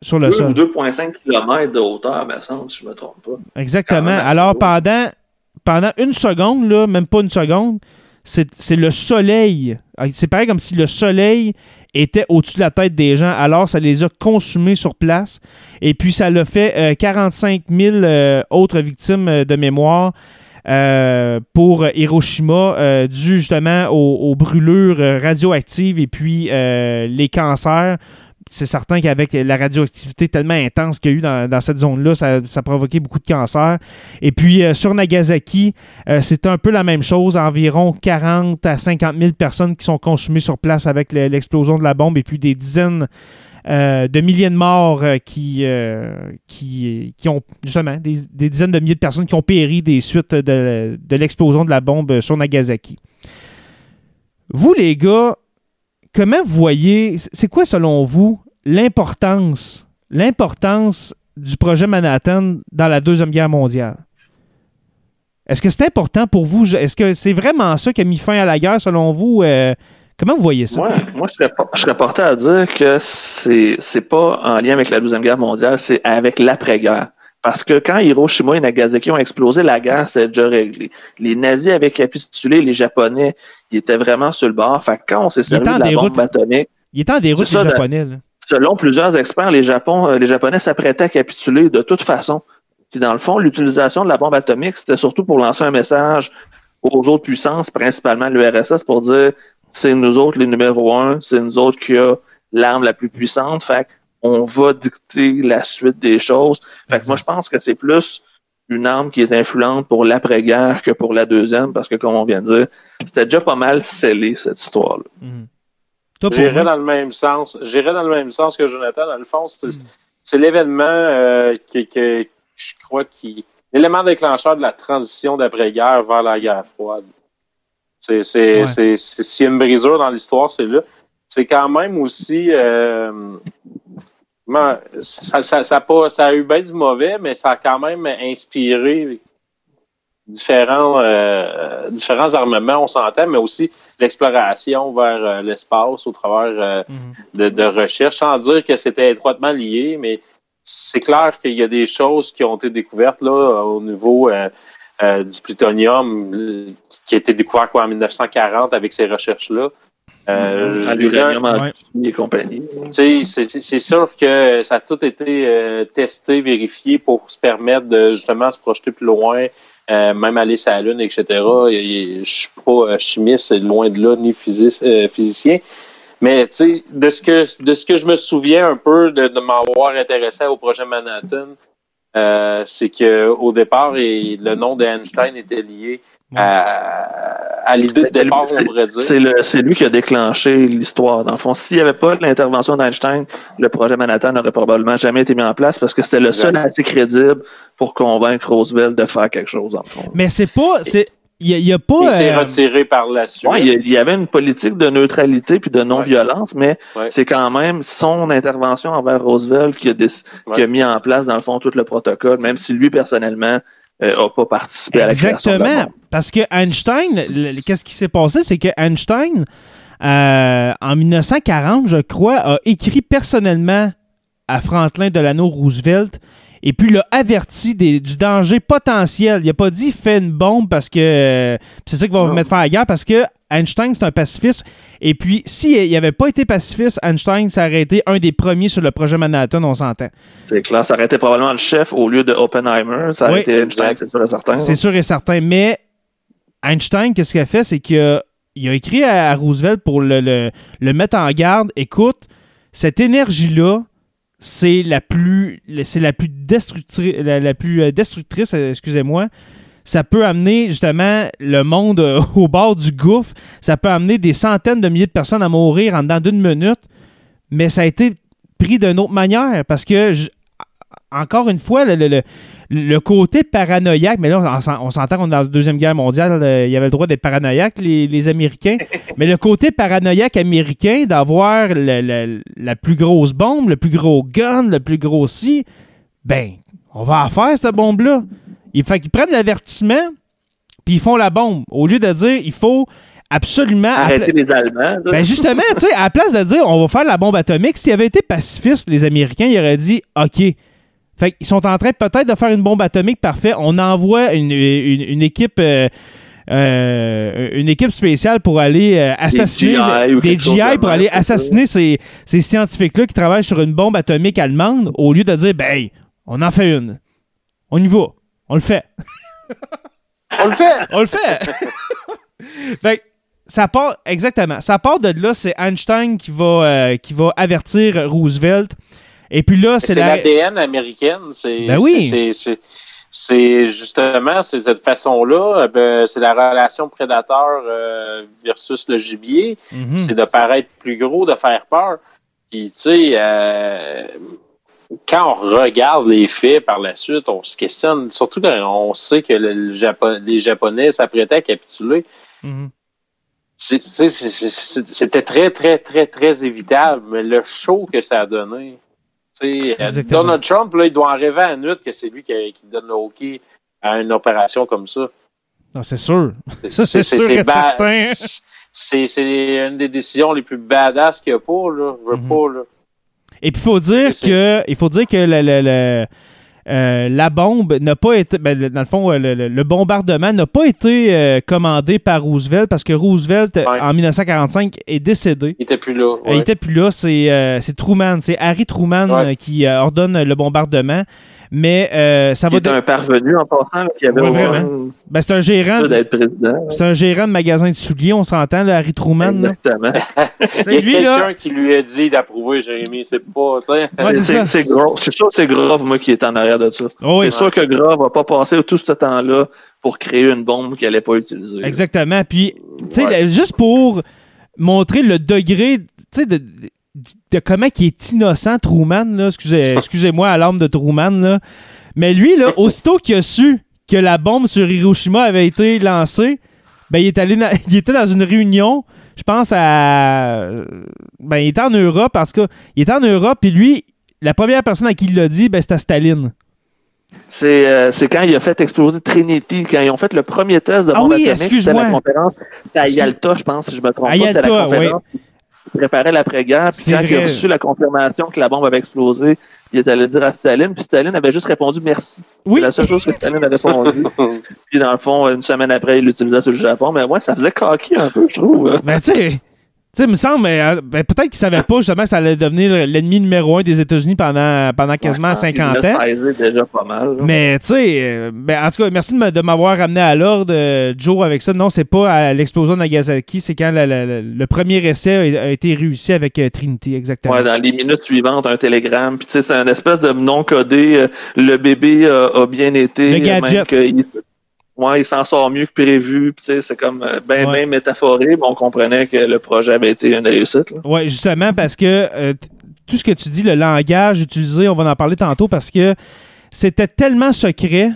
sur le deux sol. ou 2,5 km de hauteur, me semble, si je ne me trompe pas. Exactement. Alors, haut. pendant, pendant une seconde, là, même pas une seconde, c'est c'est le soleil. C'est pareil comme si le soleil était au-dessus de la tête des gens. Alors, ça les a consumés sur place. Et puis, ça l'a fait euh, 45 000 euh, autres victimes euh, de mémoire. euh, pour Hiroshima, euh, dû justement aux, brûlures euh, radioactives et puis euh, les cancers c'est certain qu'avec la radioactivité tellement intense qu'il y a eu dans, cette zone-là, ça, ça a provoqué beaucoup de cancers. Et puis euh, sur Nagasaki, euh, c'est un peu la même chose, environ 40 à 50 000 personnes qui sont consumées sur place avec le- l'explosion de la bombe et puis des dizaines euh, de milliers de morts qui, qui, ont justement des, dizaines de milliers de personnes qui ont péri des suites de l'explosion de la bombe sur Nagasaki. Vous, les gars, comment vous voyez, c'est quoi selon vous l'importance, l'importance du projet Manhattan dans la Deuxième Guerre mondiale? Est-ce que c'est important pour vous? Est-ce que c'est vraiment ça qui a mis fin à la guerre selon vous? Euh, comment vous voyez ça? Moi, moi je, serais, je serais porté à dire que c'est c'est pas en lien avec la Deuxième Guerre mondiale, c'est avec l'après-guerre. Parce que quand Hiroshima et Nagasaki ont explosé, la guerre s'était déjà réglée. Les nazis avaient capitulé, les Japonais, ils étaient vraiment sur le bord. Fait que quand on s'est servi de la bombe atomique, en déroute, les Japonais. là. Selon plusieurs experts, les, Japon, euh, les Japonais s'apprêtaient à capituler de toute façon. Puis dans le fond, l'utilisation de la bombe atomique, c'était surtout pour lancer un message aux autres puissances, principalement l'URSS, pour dire c'est nous autres les numéros un, c'est nous autres qui a l'arme la plus puissante. Fait on va dicter la suite des choses. Fait que moi, je pense que c'est plus une arme qui est influente pour l'après-guerre que pour la deuxième, parce que comme on vient de dire, c'était déjà pas mal scellé cette histoire-là. Mhm. J'irais dans le même sens. J'irais dans le même sens que Jonathan. Dans le fond, c'est c'est l'événement euh, que je crois qui l'élément déclencheur de la transition d'après-guerre vers la guerre froide. C'est Ouais. s'il y a une brisure dans l'histoire, c'est là. C'est quand même aussi euh, comment- ça, ça, ça, a pas, ça a eu bien du mauvais, mais ça a quand même inspiré différents, euh, différents armements, on s'entend, mais aussi l'exploration vers euh, l'espace au travers euh, Mhm. de, de recherche, sans dire que c'était étroitement lié, mais c'est clair qu'il y a des choses qui ont été découvertes là au niveau euh, euh, du plutonium qui a été découvert quoi, en 1940 avec ces recherches-là. Euh, et compagnie. tu sais, c'est- sûr que ça a tout été euh, testé, vérifié pour se permettre de justement se projeter plus loin, euh, même aller sur la Lune, etc. Et- et Je suis pas euh, chimiste, loin de là, ni physi- euh, physicien. Mais de ce que de ce que je me souviens un peu de, de m'avoir intéressé au projet Manhattan, euh, c'est que au départ, et le nom d'Einstein était lié à, à l'idée de C'est- départ, on c'est- pourrait dire. C'est le, c'est lui qui a déclenché l'histoire. Dans le fond, s'il n'y avait pas l'intervention d'Einstein, le projet Manhattan n'aurait probablement jamais été mis en place parce que c'était le seul assez crédible pour convaincre Roosevelt de faire quelque chose, dans le fond. Mais c'est pas. c'est- Il n'y a, pas. Il s'est euh, retiré par la suite. Ouais, il y y avait une politique de neutralité puis de non-violence, mais Ouais. c'est quand même son intervention envers Roosevelt qui a, qui mis en place, dans le fond, tout le protocole, même si lui, personnellement, n'a pas participé à la création de la Exactement. bombe. Parce que Einstein, qu'est-ce qui s'est passé? C'est que Einstein, euh, en 1940, je crois, a écrit personnellement à Franklin Delano Roosevelt et puis l'a averti des- du danger potentiel. Il a pas dit fais une bombe parce que euh, c'est ça qui va vous mettre faire la guerre parce que Einstein c'est un pacifiste et puis s'il n'avait pas été pacifiste, Einstein ça aurait été un des premiers sur le projet Manhattan, on s'entend. C'est clair, ça aurait été probablement le chef au lieu de Oppenheimer. Ça aurait Oui. été Einstein, c'est sûr et certain. C'est sûr et certain. Mais Einstein, qu'est-ce qu'il a fait? C'est qu'il a, écrit à, à Roosevelt pour le, le- le mettre en garde. Écoute, cette énergie-là, c'est la plus c'est la plus destructrice plus destructrice excusez-moi. Ça peut amener justement le monde euh, au bord du gouffre. Ça peut amener des centaines de milliers de personnes à mourir en dedans d'une minute. Mais ça a été pris d'une autre manière parce que encore une fois le, le- le- le côté paranoïaque, mais là, on s'en- on s'entend qu'on est dans la Deuxième Guerre mondiale, euh, il y avait le droit d'être paranoïaque, les, les Américains. mais le côté paranoïaque américain, d'avoir la plus grosse bombe, le plus gros gun, le plus gros si, ben, on va en faire, cette bombe-là. Il fait qu'ils prennent l'avertissement, puis ils font la bombe. Au lieu de dire, il faut absolument... Arrêter les Allemands. Ben justement, tu sais, à la place de dire on va faire la bombe atomique, s'ils avaient été pacifistes, les Américains, ils auraient dit OK. Fait qu'ils sont en train peut-être de faire une bombe atomique, parfait. On envoie une, une- une équipe. euh, euh, une équipe spéciale pour aller euh, assassiner GI des GI pour même, aller assassiner ces, ces scientifiques-là qui travaillent sur une bombe atomique allemande au lieu de dire ben on en fait une. On y va. On le fait. On le fait! On le fait! fait que ça part, exactement. Ça part de là, c'est Einstein qui va, euh, qui va avertir Roosevelt. Et puis là, c'est C'est la. l'ADN américaine. C'est Ben oui. c'est- justement c'est cette façon-là. ben, c'est la relation prédateur euh, versus le gibier. Mhm. C'est de paraître plus gros, de faire peur. Puis, tu sais, euh, quand on regarde les faits par la suite, on se questionne. Surtout quand on sait que le- les Japonais s'apprêtaient à capituler. C'est- c'est- C'était très, très, très, très évitable, mais le show que ça a donné. Donald Trump, là, il doit en rêver à nuit que c'est lui qui, qui donne le hockey à une opération comme ça. Non, c'est sûr. Ça, c'est sûr et certain. C'est une des décisions les plus badass qu'il n'y a pas, là. Je veux Mhm. pas, là. Et puis, il faut dire que, il faut dire que le- le- le- euh, la bombe n'a pas été. ben, dans le fond, euh, le, le- le bombardement n'a pas été euh, commandé par Roosevelt parce que Roosevelt, Ouais. en 1945, est décédé. Il était plus là. Il était plus là, c'est Truman, c'est Harry Truman Ouais. qui ordonne le bombardement. Mais euh, ça Qui va. de- un parvenu en passant, qui avait Ouais, vraiment. Ben, c'est un gérant. C'est un gérant de magasin de souliers, on s'entend, là, Harry Truman. Exactement. Il y a lui, quelqu'un là- qui lui a dit d'approuver, Jérémy. C'est pas, tu sais. Ouais, C'est- c'est c'est c'est sûr que c'est Grove, moi, qui est en arrière de ça. Oh oui, c'est sûr que Grove va pas passer tout ce temps-là pour créer une bombe qu'il n'allait pas utiliser. exactement. Puis, tu sais, Ouais. juste pour montrer le degré, tu sais, de, de- de comment il est innocent, Truman, là. Excusez, excusez-moi à l'âme de Truman, là. Mais lui, là, aussitôt qu'il a su que la bombe sur Hiroshima avait été lancée, ben, il est allé, na- il était dans une réunion, je pense à, ben, il était en Europe, parce que il était en Europe, puis lui, la première personne à qui il l'a dit, ben, c'était Staline. C'est euh, c'est quand il a fait exploser Trinity, quand ils ont fait le premier test de Ah bombe oui, atomique. C'était excuse-moi. la conférence à Yalta, je pense, si je me trompe À pas. C'était la conférence préparait l'après-guerre. Puis quand il a reçu la confirmation que la bombe avait explosé, il est allé dire à Staline, puis Staline avait juste répondu merci. Oui. C'est la seule chose que Staline a répondu. puis dans le fond, une semaine après, il l'utilisait sur le Japon. Mais moi, ça faisait coquille un peu, je trouve. Ben, tu sais, tu sais, il me semble, mais, euh, ben, peut-être qu'il savait pas justement que ça allait devenir l'ennemi numéro un des États-Unis pendant, pendant quasiment 50 Il ans. déjà pas mal. là. Mais tu sais, euh, ben, en tout cas, merci de m'avoir ramené à l'ordre, euh, Joe, avec ça. Non, c'est pas à l'explosion de Nagasaki, c'est quand la- la- la- le premier essai a, été réussi avec euh, Trinity, exactement. Ouais, dans les minutes suivantes, un télégramme. Puis tu sais, c'est un espèce de non codé. euh, le bébé a bien été. Le gadget. Même ouais, il s'en sort mieux que prévu. C'est comme euh, ben, Ouais. ben métaphoré, mais on comprenait que le projet avait été une réussite. Ouais, justement, parce que euh, tout ce que tu dis, le langage utilisé, on va en parler tantôt, parce que c'était tellement secret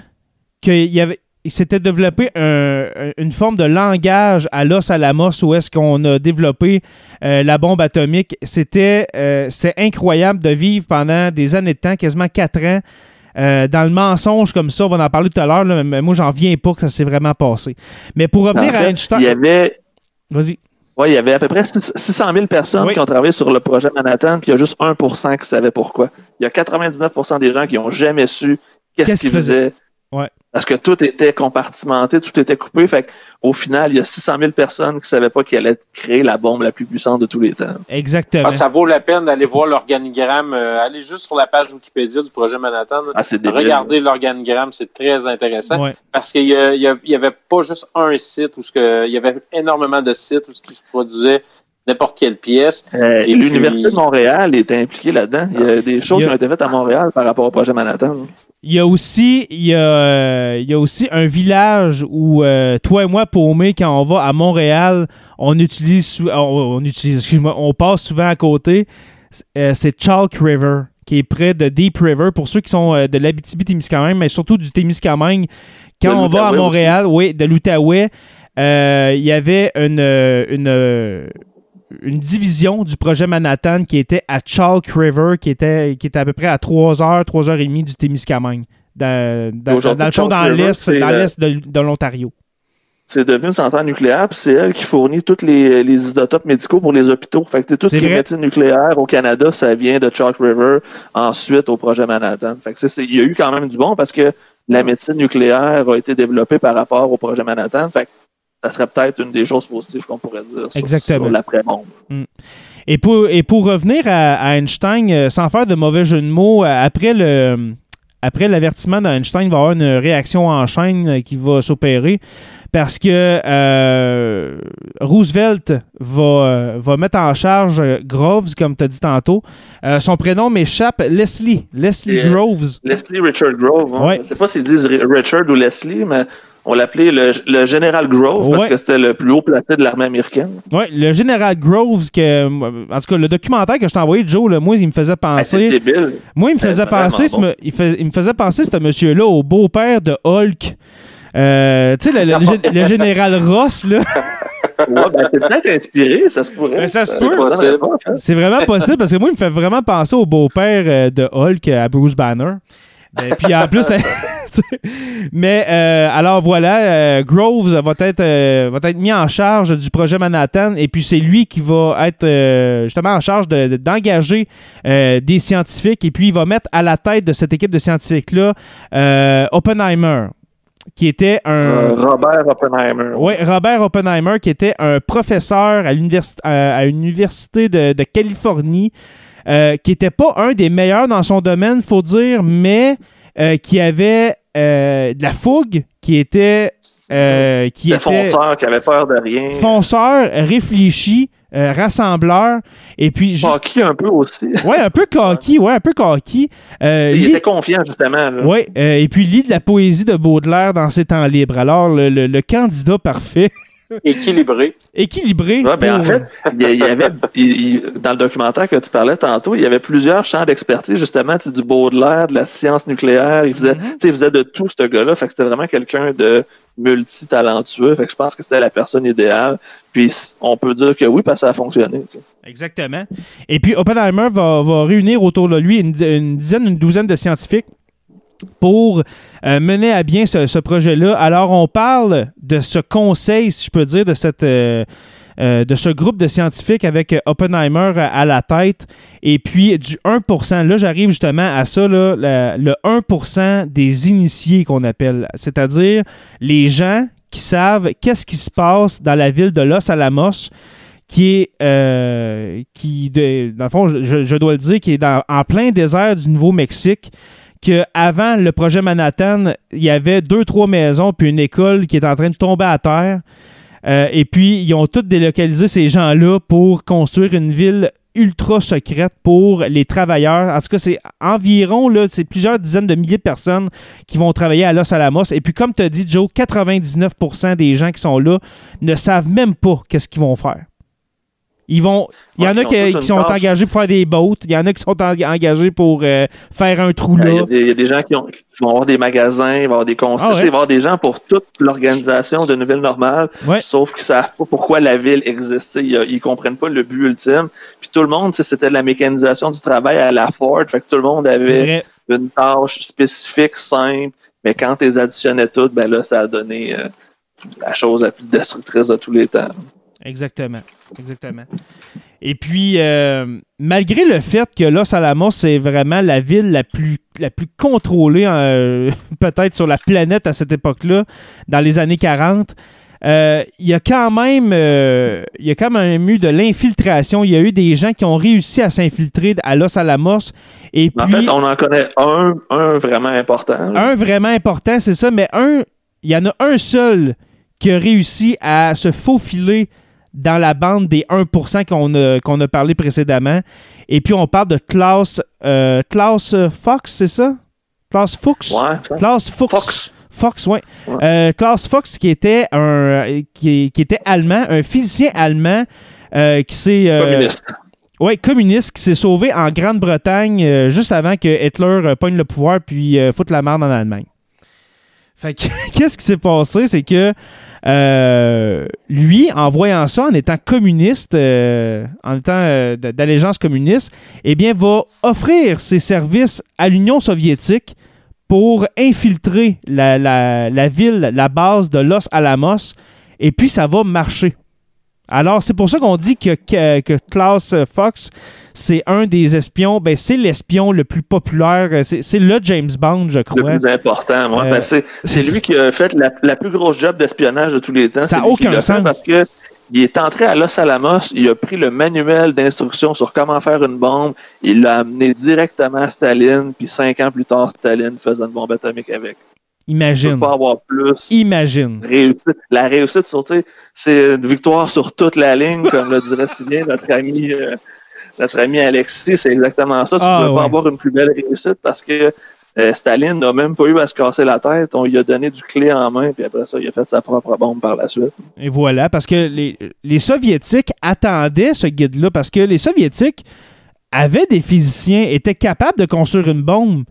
qu'il y avait. Il s'était développé un- un- une forme de langage à Los Alamos où est-ce qu'on a développé euh, la bombe atomique. C'était euh, c'est incroyable de vivre pendant des années de temps, quasiment quatre ans, euh, dans le mensonge comme ça. On va en parler tout à l'heure, mais moi, j'en viens pas que ça s'est vraiment passé. Mais pour revenir En à Einstein. il y avait Vas-y. Oui, il y avait à peu près 600 000 personnes Oui. qui ont travaillé sur le projet Manhattan, puis il y a juste 1% qui savaient pourquoi. Il y a 99% des gens qui n'ont jamais su qu'est-ce qu'ils faisaient. faisaient. Ouais. Parce que tout était compartimenté, tout était coupé. Fait au final, il y a 600 000 personnes qui ne savaient pas qu'elle allait créer la bombe la plus puissante de tous les temps. Exactement. Ah, ça vaut la peine d'aller voir l'organigramme. euh, allez juste sur la page Wikipédia du projet Manhattan. Ah, c'est débile. Regardez l'organigramme, c'est très intéressant. Ouais. Parce qu'il y, a- il y a- il y avait pas juste un site où ce que, il y avait énormément de sites où ce qui se produisait n'importe quelle pièce. Euh, Et L'Université puis- de Montréal était impliquée là-dedans. Il y a des choses a- qui ont été faites à Montréal par rapport au projet Manhattan. Il y a aussi, il y a, euh, il y a aussi un village où euh, toi et moi, paumés, quand on va à Montréal, on utilise, sou- on, on utilise, excuse-moi, on passe souvent à côté. C'est- euh, c'est Chalk River, qui est près de Deep River. Pour ceux qui sont euh, de l'Abitibi-Témiscamingue, mais surtout du Témiscamingue, quand on va à Montréal, oui, de l'Outaouais, euh, il y avait une, euh, une, euh, une division du projet Manhattan qui était à Chalk River, qui était, qui était à peu près à 3 heures, 3 heures et demie du Témiscamingue. Dans, dans, le fond, dans l'est, c'est, dans l'est de, de l'Ontario. C'est devenu une centrale nucléaire, puis c'est elle qui fournit tous les, les isotopes médicaux pour les hôpitaux. Fait que tout ce qui vrai. est médecine nucléaire au Canada, ça vient de Chalk River, ensuite au projet Manhattan. Fait que il y a eu quand même du bon parce que la médecine nucléaire a été développée par rapport au projet Manhattan. Fait que ça serait peut-être une des choses positives qu'on pourrait dire sur, Exactement. sur l'après-bombe. Et pour, et pour revenir à, à Einstein, euh, sans faire de mauvais jeu de mots, euh, après le après l'avertissement d'Einstein, il va y avoir une réaction en chaîne euh, qui va s'opérer parce que euh, Roosevelt va, euh, va mettre en charge euh, Groves, comme tu as dit tantôt. Euh, son prénom m'échappe, Leslie. Leslie Et, euh, Groves. Leslie Richard Grove. hein. Ouais. Je ne sais pas s'ils disent Ri- Richard ou Leslie, mais on l'appelait le, le général Grove parce que c'était le plus haut placé de l'armée américaine. Ouais, le général Groves, que, en tout cas, le documentaire que je t'ai envoyé, Joe, là, moi, il me faisait Ah, penser. débile. Moi, il me faisait penser, ce bon. me- il, fais- il me faisait penser, ce monsieur-là, au beau-père de Hulk. Euh, tu sais, le, le gé- le général Ross, là. Ouais, ben, c'est peut-être inspiré, ça se pourrait. Ben, ça se Euh, peut. hein. C'est vraiment possible parce que moi, il me fait vraiment penser au beau-père euh, de Hulk euh, à Bruce Banner. Ben, puis en plus, mais euh, alors voilà, euh, Groves va être, euh, va être mis en charge du projet Manhattan et puis c'est lui qui va être justement en charge de- de- d'engager euh, des scientifiques et puis il va mettre à la tête de cette équipe de scientifiques-là Oppenheimer, qui était un... Euh, Robert Oppenheimer. Oui, Robert Oppenheimer, qui était un professeur à l'université, à, à une université de, de Californie, euh, qui n'était pas un des meilleurs dans son domaine, faut dire, mais euh, qui avait euh, de la fougue, qui était, qui était fonceur qui avait peur de rien. fonceur, réfléchi, euh, rassembleur, et puis juste, Hockey un peu aussi. ouais, un peu cocky, ouais, un peu cocky. Euh, Il lit- était confiant, justement. là. Ouais, euh, et puis lit de la poésie de Baudelaire dans ses temps libres. Alors, le, le- le candidat parfait, Équilibré. équilibré. Ouais, ben, en fait, il y avait, il- il- dans le documentaire que tu parlais tantôt, il y avait plusieurs champs d'expertise, justement, tu sais, du Baudelaire, de la science nucléaire. Il faisait, Mhm. tu sais, il faisait de tout, ce gars-là. Fait que c'était vraiment quelqu'un de multitalentueux. Fait que je pense que c'était la personne idéale. Puis on peut dire que oui, parce que ça a fonctionné. tu sais. Exactement. Et puis Oppenheimer va, va réunir autour de lui une dizaine, une douzaine de scientifiques pour euh, mener à bien ce, projet-là. Alors, on parle de ce conseil, si je peux dire, de cette... euh, euh, de ce groupe de scientifiques avec Oppenheimer à, la tête et puis du 1%. Là, j'arrive justement à ça, là, le 1% des initiés qu'on appelle, c'est-à-dire les gens qui savent qu'est-ce qui se passe dans la ville de Los Alamos, qui est, qui, de- dans le fond, je, dois le dire, qui est en plein désert du Nouveau-Mexique, qu'avant le projet Manhattan, il y avait deux, trois maisons, puis une école qui est en train de tomber à terre. Euh, et puis, ils ont tous délocalisé ces gens-là pour construire une ville ultra secrète pour les travailleurs. En tout cas, c'est environ, là, c'est plusieurs dizaines de milliers de personnes qui vont travailler à Los Alamos. Et puis, comme tu as dit, Joe, 99% des gens qui sont là ne savent même pas qu'est-ce qu'ils vont faire. Ils vont. Il y en a ils qui, sont engagés pour faire des boats. Il y en a qui sont en- engagés pour euh, faire un trou là. il y a des gens qui, ont- qui vont avoir des magasins, il va y avoir des concerts, Ah ouais. avoir des gens pour toute l'organisation de Nouvelle Normale, Ouais. sauf qu'ils savent pas pourquoi la ville existe. Ils, ils comprennent pas le but ultime. Puis tout le monde, c'était de la mécanisation du travail à la Ford. Fait que tout le monde avait une tâche spécifique, simple, mais quand tu les additionnais toutes, ben là, ça a donné euh, la chose la plus destructrice de tous les temps. Exactement. Exactement. Et puis, euh, malgré le fait que Los Alamos, c'est vraiment la ville la plus, la plus contrôlée, euh, peut-être sur la planète à cette époque-là, dans les années 40, euh, il y a quand même il y a quand même eu de l'infiltration. Il y a eu des gens qui ont réussi à s'infiltrer à Los Alamos. Et En puis, fait, on en connaît un, un vraiment important. un vraiment important, c'est ça, mais un, il y en a un seul qui a réussi à se faufiler dans la bande des 1% qu'on a, qu'on a parlé précédemment. Et puis, on parle de Klaus, euh, Klaus Fox, c'est ça? Klaus Fuchs? Ouais, Klaus Fuchs. Fox. Fox, ouais. Ouais. Euh, Klaus Fox, qui était un, qui, qui était allemand, un physicien allemand euh, qui s'est euh, communiste. Ouais, communiste qui s'est sauvé en Grande-Bretagne juste avant que Hitler pogne le pouvoir puis foute la merde en Allemagne. Fait que, qu'est-ce qui s'est passé? C'est que euh, lui, en voyant ça, en étant communiste, euh, en étant euh, d'allégeance communiste, eh bien, va offrir ses services à l'Union soviétique pour infiltrer la ville, la base de Los Alamos, et puis ça va marcher. Alors, c'est pour ça qu'on dit que, que, que Klaus Fox, c'est un des espions, ben, c'est l'espion le plus populaire, c'est le James Bond, je crois. Le plus important. ouais. Euh, Ben, c'est lui qui a fait la, la plus grosse job d'espionnage de tous les temps. Ça a C'est lui qui aucun sens. Parce que il est entré à Los Alamos, il a pris le manuel d'instruction sur comment faire une bombe, il l'a amené directement à Staline, puis cinq ans plus tard, Staline faisait une bombe atomique avec. Tu Imagine. peux pas avoir plus Imagine. réussite. La réussite, sur, tu sais, c'est une victoire sur toute la ligne, comme le dirait si bien notre ami, euh, notre ami Alexis. C'est exactement ça. Tu Ah, ne peux ouais. pas avoir une plus belle réussite parce que euh, Staline n'a même pas eu à se casser la tête. On lui a donné du clé en main, puis après ça, il a fait sa propre bombe par la suite. Et voilà, parce que les, les Soviétiques attendaient ce guide-là, parce que les Soviétiques avaient des physiciens, étaient capables de construire une bombe,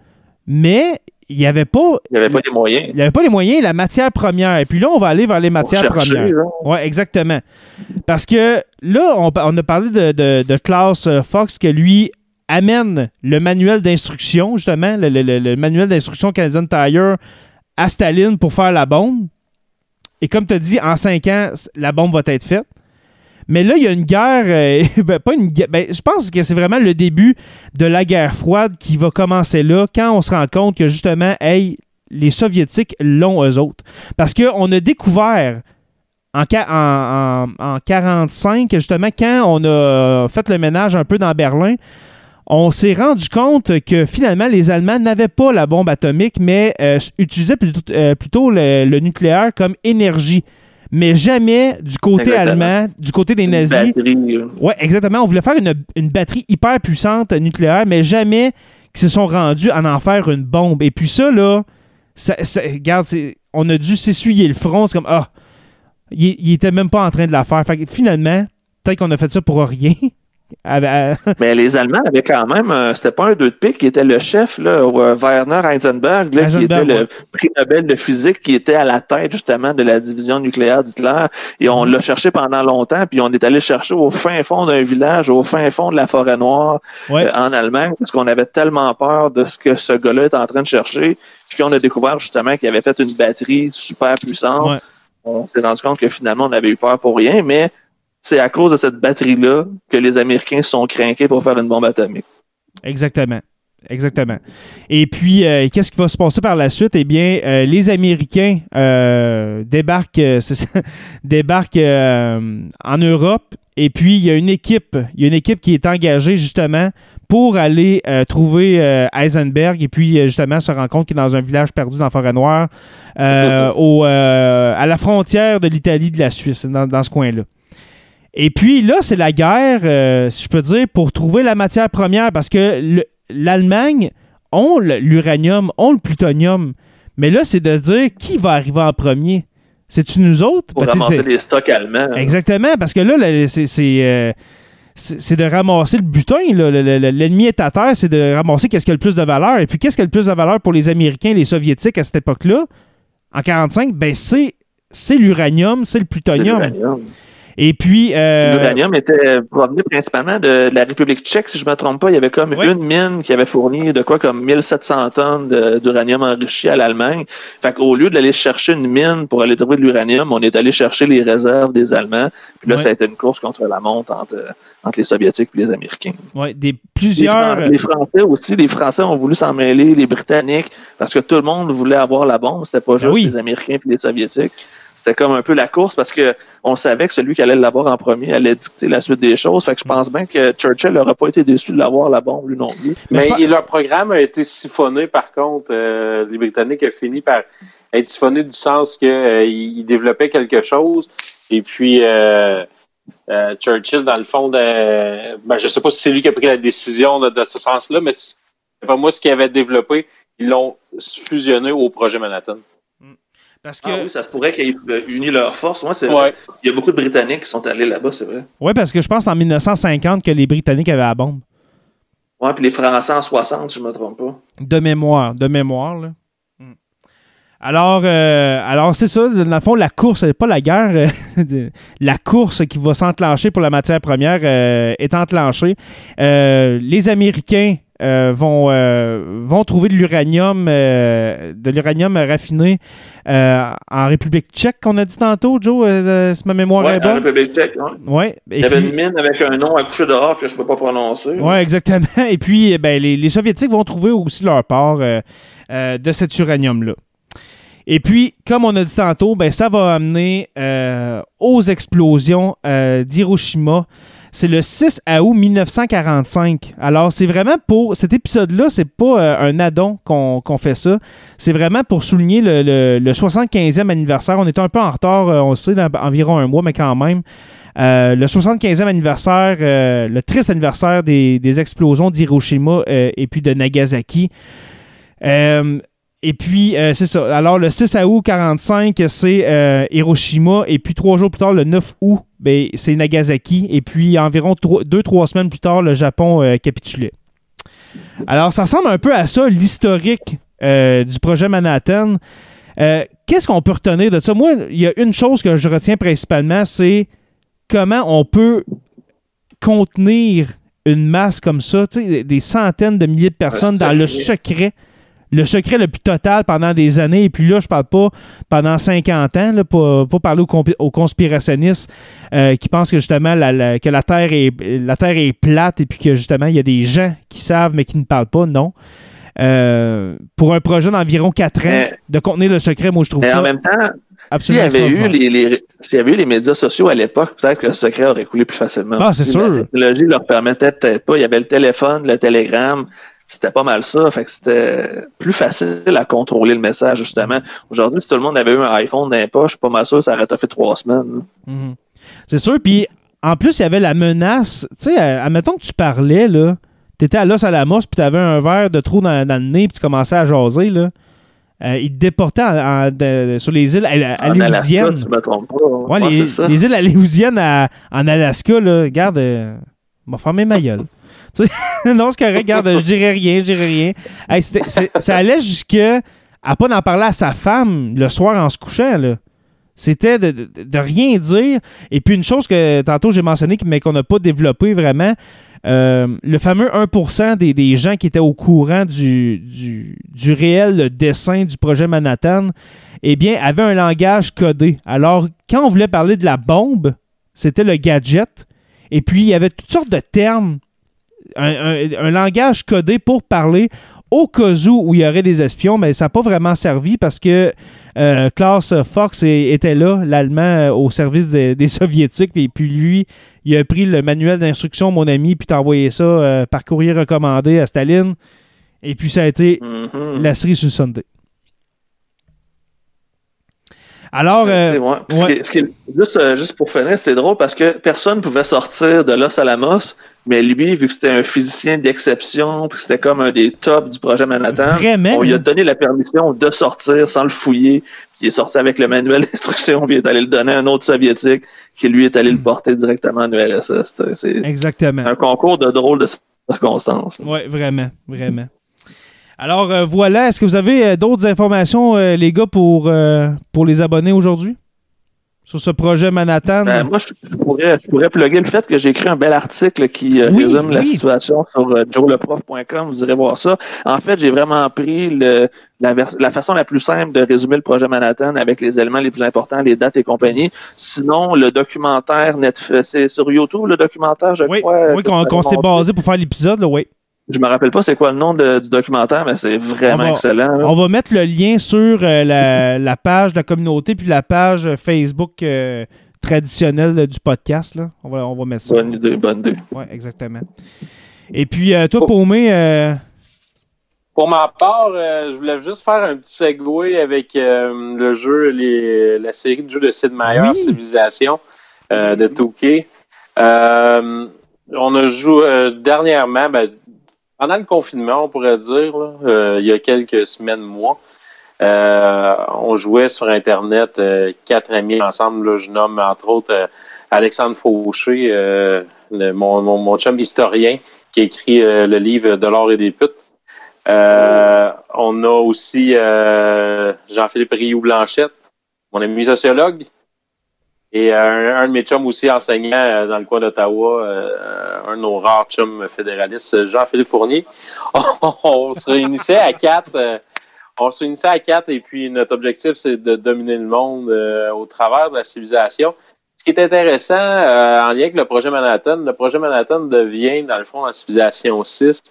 mais il n'y avait pas Il n'y avait pas les moyens. il y avait pas les moyens, la matière première. Et puis là, on va aller vers les matières chercher, premières. Oui, exactement. Parce que là, on, on a parlé de, de, de Klaus euh, Fox, que lui amène le manuel d'instruction, justement, le, le- le- le manuel d'instruction Canadian Tire à Staline pour faire la bombe. Et comme tu as dit, en cinq ans, la bombe va être faite. Mais là, il y a une guerre, euh, ben, pas une guerre, ben, je pense que c'est vraiment le début de la guerre froide qui va commencer là, quand on se rend compte que justement, hey, les Soviétiques l'ont eux autres. Parce qu'on a découvert en, en, en, en 45, justement, quand on a fait le ménage un peu dans Berlin, on s'est rendu compte que finalement, les Allemands n'avaient pas la bombe atomique, mais euh, utilisaient plutôt, euh, le nucléaire comme énergie. Mais jamais du côté Exactement. allemand, du côté des Une nazis. batterie, euh, Oui, exactement. On voulait faire une, une batterie hyper puissante nucléaire, mais jamais qu'ils se sont rendus à en faire une bombe. Et puis ça, là, ça, ça- regarde, on a dû s'essuyer le front. C'est comme, ah, il, il était même pas en train de la faire. Fait que finalement, peut-être qu'on a fait ça pour rien. Ben, Mais les Allemands avaient quand même, euh, c'était pas un deux de pique, qui était le chef, là, euh, Werner Heisenberg, là, qui était ouais. le prix Nobel de physique, qui était à la tête justement de la division nucléaire d'Hitler. Et on l'a cherché pendant longtemps, puis on est allé chercher au fin fond d'un village, au fin fond de la forêt noire ouais. euh, en Allemagne, parce qu'on avait tellement peur de ce que ce gars-là est en train de chercher. Puis on a découvert justement qu'il avait fait une batterie super puissante. Ouais. On s'est rendu compte que finalement, on avait eu peur pour rien, mais c'est à cause de cette batterie-là que les Américains sont craqués pour faire une bombe atomique. Exactement. Exactement. Et puis, euh, qu'est-ce qui va se passer par la suite? Eh bien, euh, les Américains euh, débarquent, c'est ça, débarquent en Europe. Et puis, il y a une équipe, il y a une équipe qui est engagée justement pour aller euh, trouver euh, Heisenberg et puis euh, justement se rend compte qu'il est dans un village perdu dans la forêt noire, au, à la frontière de l'Italie, de la Suisse, dans, dans ce coin-là. Et puis là, c'est la guerre, euh, si je peux dire, pour trouver la matière première, parce que le- l'Allemagne ont l'uranium, ont le plutonium. Mais là, c'est de se dire qui va arriver en premier. C'est-tu nous autres? Pour Ben, ramasser les stocks allemands. Exactement, parce que là, là, c'est c'est, euh, c'est- de ramasser le butin. L'ennemi est à terre, c'est de ramasser qu'est-ce qui a le plus de valeur. Et puis, qu'est-ce qui a le plus de valeur pour les Américains et les Soviétiques à cette époque-là? En 45, ben c'est l'uranium, c'est le C'est plutonium. L'uranium. Et puis. Euh, L'uranium était provenu principalement de, la République tchèque, si je ne me trompe pas. Il y avait comme une mine qui avait fourni de quoi comme 1700 tonnes d'uranium enrichi à l'Allemagne. Fait qu'au lieu d'aller chercher une mine pour aller trouver de l'uranium, on est allé chercher les réserves des Allemands. Puis là, ça a été une course contre la montre entre, entre les Soviétiques et les Américains. Oui, des plusieurs. Les, Français aussi, les Français ont voulu s'en mêler, les Britanniques, parce que tout le monde voulait avoir la bombe. C'était pas ben juste les Américains et les Soviétiques c'était comme un peu la course parce que on savait que celui qui allait l'avoir en premier allait dicter la suite des choses. Fait que je pense bien que Churchill n'aurait pas été déçu de l'avoir la bombe lui non plus. Mais, leur programme a été siphonné par contre. Euh, les Britanniques ont fini par être siphonnés du sens qu'ils euh, développaient quelque chose. Et puis euh, Churchill, dans le fond, de, ben, je ne sais pas si c'est lui qui a pris la décision de, ce sens-là, mais c'est pas moi ce qu'il avait développé. Ils l'ont fusionné au projet Manhattan. Parce ah oui, ça se pourrait qu'ils aient uni leurs forces. Moi, Il y a beaucoup de Britanniques qui sont allés là-bas, c'est vrai. Oui, parce que je pense en 1950 que les Britanniques avaient la bombe. Oui, puis les Français en 60, je ne me trompe pas. De mémoire, de mémoire, là. Hmm. Alors, euh, alors c'est ça, dans le fond, la course, pas la guerre, la course qui va s'enclencher pour la matière première euh, est enclenchée. Euh, les Américains euh, vont, euh, vont trouver de l'uranium euh, de l'uranium raffiné en République tchèque, qu'on a dit tantôt, Joe, si ma mémoire ouais, est bonne. En République tchèque, oui. Ouais. Il y avait une mine avec un nom à coucher dehors que je ne peux pas prononcer. Oui, exactement. Et puis, ben, les, les, Soviétiques vont trouver aussi leur part de cet uranium-là. Et puis, comme on a dit tantôt, ben, ça va amener aux explosions d'Hiroshima c'est le 6 août 1945. Alors, c'est vraiment pour. Cet épisode-là, c'est pas euh, un addon qu'on fait ça. C'est vraiment pour souligner le, 75e anniversaire. On est un peu en retard, euh, on le sait, environ un mois, mais quand même. Euh, le 75e anniversaire, le triste anniversaire des, explosions d'Hiroshima et puis de Nagasaki. Et puis, c'est ça. Alors, le 6 août 45, c'est Hiroshima. Et puis, trois jours plus tard, le 9 août, c'est Nagasaki. Et puis, environ deux, trois semaines plus tard, le Japon euh, capitulait. Alors, ça ressemble un peu à ça, l'historique du projet Manhattan. Qu'est-ce qu'on peut retenir de ça? Moi, il y a une chose que je retiens principalement, c'est comment on peut contenir une masse comme ça, des centaines de milliers de personnes dans le secret le secret le plus total pendant des années. Et puis là, je parle pas pendant 50 ans, là, pas, parler aux, conspirationnistes euh, qui pensent que justement la, que la Terre, est, la Terre est plate et puis que justement il y a des gens qui savent mais qui ne parlent pas. Non. Euh, pour un projet d'environ 4 ans, de contenir le secret, moi je trouve ça. En même temps, s'il y, avait eu les, y avait eu les médias sociaux à l'époque, peut-être que le secret aurait coulé plus facilement. Ah, c'est sûr. La technologie leur permettait peut-être pas. Il y avait le téléphone, le télégramme. C'était pas mal ça. Fait que c'était plus facile à contrôler le message, justement. Aujourd'hui, si tout le monde avait eu un iPhone dans les poches, pas mal sûr, ça aurait fait trois semaines. Mhm. C'est sûr. Puis, en plus, il y avait la menace. Tu sais, admettons que tu parlais, là. T'étais à Los Alamos, puis t'avais un verre de trou dans, le nez, puis tu commençais à jaser, là. Euh, ils te déportaient sur les îles aléousiennes. Ouais, les, les, îles aléousiennes en Alaska, là. Regarde, euh, m'a fermé ma gueule. non, c'est correct, regarde, je dirais rien, je dirais rien. ça allait jusqu'à à pas d'en parler à sa femme le soir en se couchant, là. C'était de, rien dire. Et puis une chose que tantôt j'ai mentionné, mais qu'on n'a pas développé vraiment, euh, le fameux 1% des, gens qui étaient au courant du, du, réel dessin du projet Manhattan, eh bien, avaient un langage codé. Alors, quand on voulait parler de la bombe, c'était le gadget. Et puis, il y avait toutes sortes de termes un, langage codé pour parler au cas où, il y aurait des espions, mais ça n'a pas vraiment servi parce que euh, Klaus Fox était là, l'Allemand, euh, au service des, Soviétiques, et puis lui, il a pris le manuel d'instruction, mon ami, puis t'a envoyé ça euh, par courrier recommandé à Staline, et puis ça a été mm-hmm. la série sur Sunday. Alors, juste, pour finir, c'est drôle parce que personne ne pouvait sortir de Los Alamos, mais lui, vu que c'était un physicien d'exception, puis c'était comme un des tops du projet Manhattan, on lui a donné la permission de sortir sans le fouiller. Puis il est sorti avec le manuel d'instruction, puis il est allé le donner à un autre soviétique qui lui est allé le porter directement en URSS. C'est Exactement. un concours de drôles de circonstances. Oui, vraiment, vraiment. Alors euh, voilà, est-ce que vous avez euh, d'autres informations, euh, les gars, pour, pour les abonnés aujourd'hui? sur ce projet Manhattan? Ben, moi, je, je pourrais, je pourrais plugger le fait que j'ai écrit un bel article qui euh, Oui, résume la situation sur euh, joeleprof.com. Vous irez voir ça. En fait, j'ai vraiment pris le, la, vers- la façon la plus simple de résumer le projet Manhattan avec les éléments les plus importants, les dates et compagnie. Sinon, le documentaire, c'est sur YouTube, le documentaire, je oui, crois. oui qu'on s'est basé pour faire l'épisode, là, oui. Je me rappelle pas c'est quoi le nom de- du documentaire, mais c'est vraiment On va- excellent. là. On va mettre le lien sur euh, la, la page de la communauté puis la page Facebook euh, traditionnelle du podcast. Là. On, va, on va mettre ça. Bonne idée, bonne idée. Oui, exactement. Et puis, euh, toi, Paumé, euh, Pour ma part, euh, je voulais juste faire un petit segway avec euh, le jeu, les, la série de jeux de Sid Meier, Oui. Civilisation, euh, de Touquet. Euh, on a joué euh, dernièrement, ben, pendant le confinement, on pourrait dire, là, euh, il y a quelques semaines, mois. euh, on jouait sur Internet, euh, quatre amis ensemble. Là, je nomme entre autres euh, Alexandre Fauché, euh, mon, mon, mon chum historien, qui a écrit euh, le livre De l'or et des putes. On a aussi Jean-Philippe Rioux-Blanchette, mon ami sociologue, et un, un de mes chums aussi enseignant euh, dans le coin d'Ottawa, euh, un de nos rares chums fédéralistes, Jean-Philippe Fournier. on se réunissait à quatre. euh, on se réunissait à quatre et puis notre objectif, c'est de dominer le monde euh, au travers de la civilisation. Ce qui est intéressant euh, en lien avec le projet Manhattan, le projet Manhattan devient, dans le fond, la civilisation 6.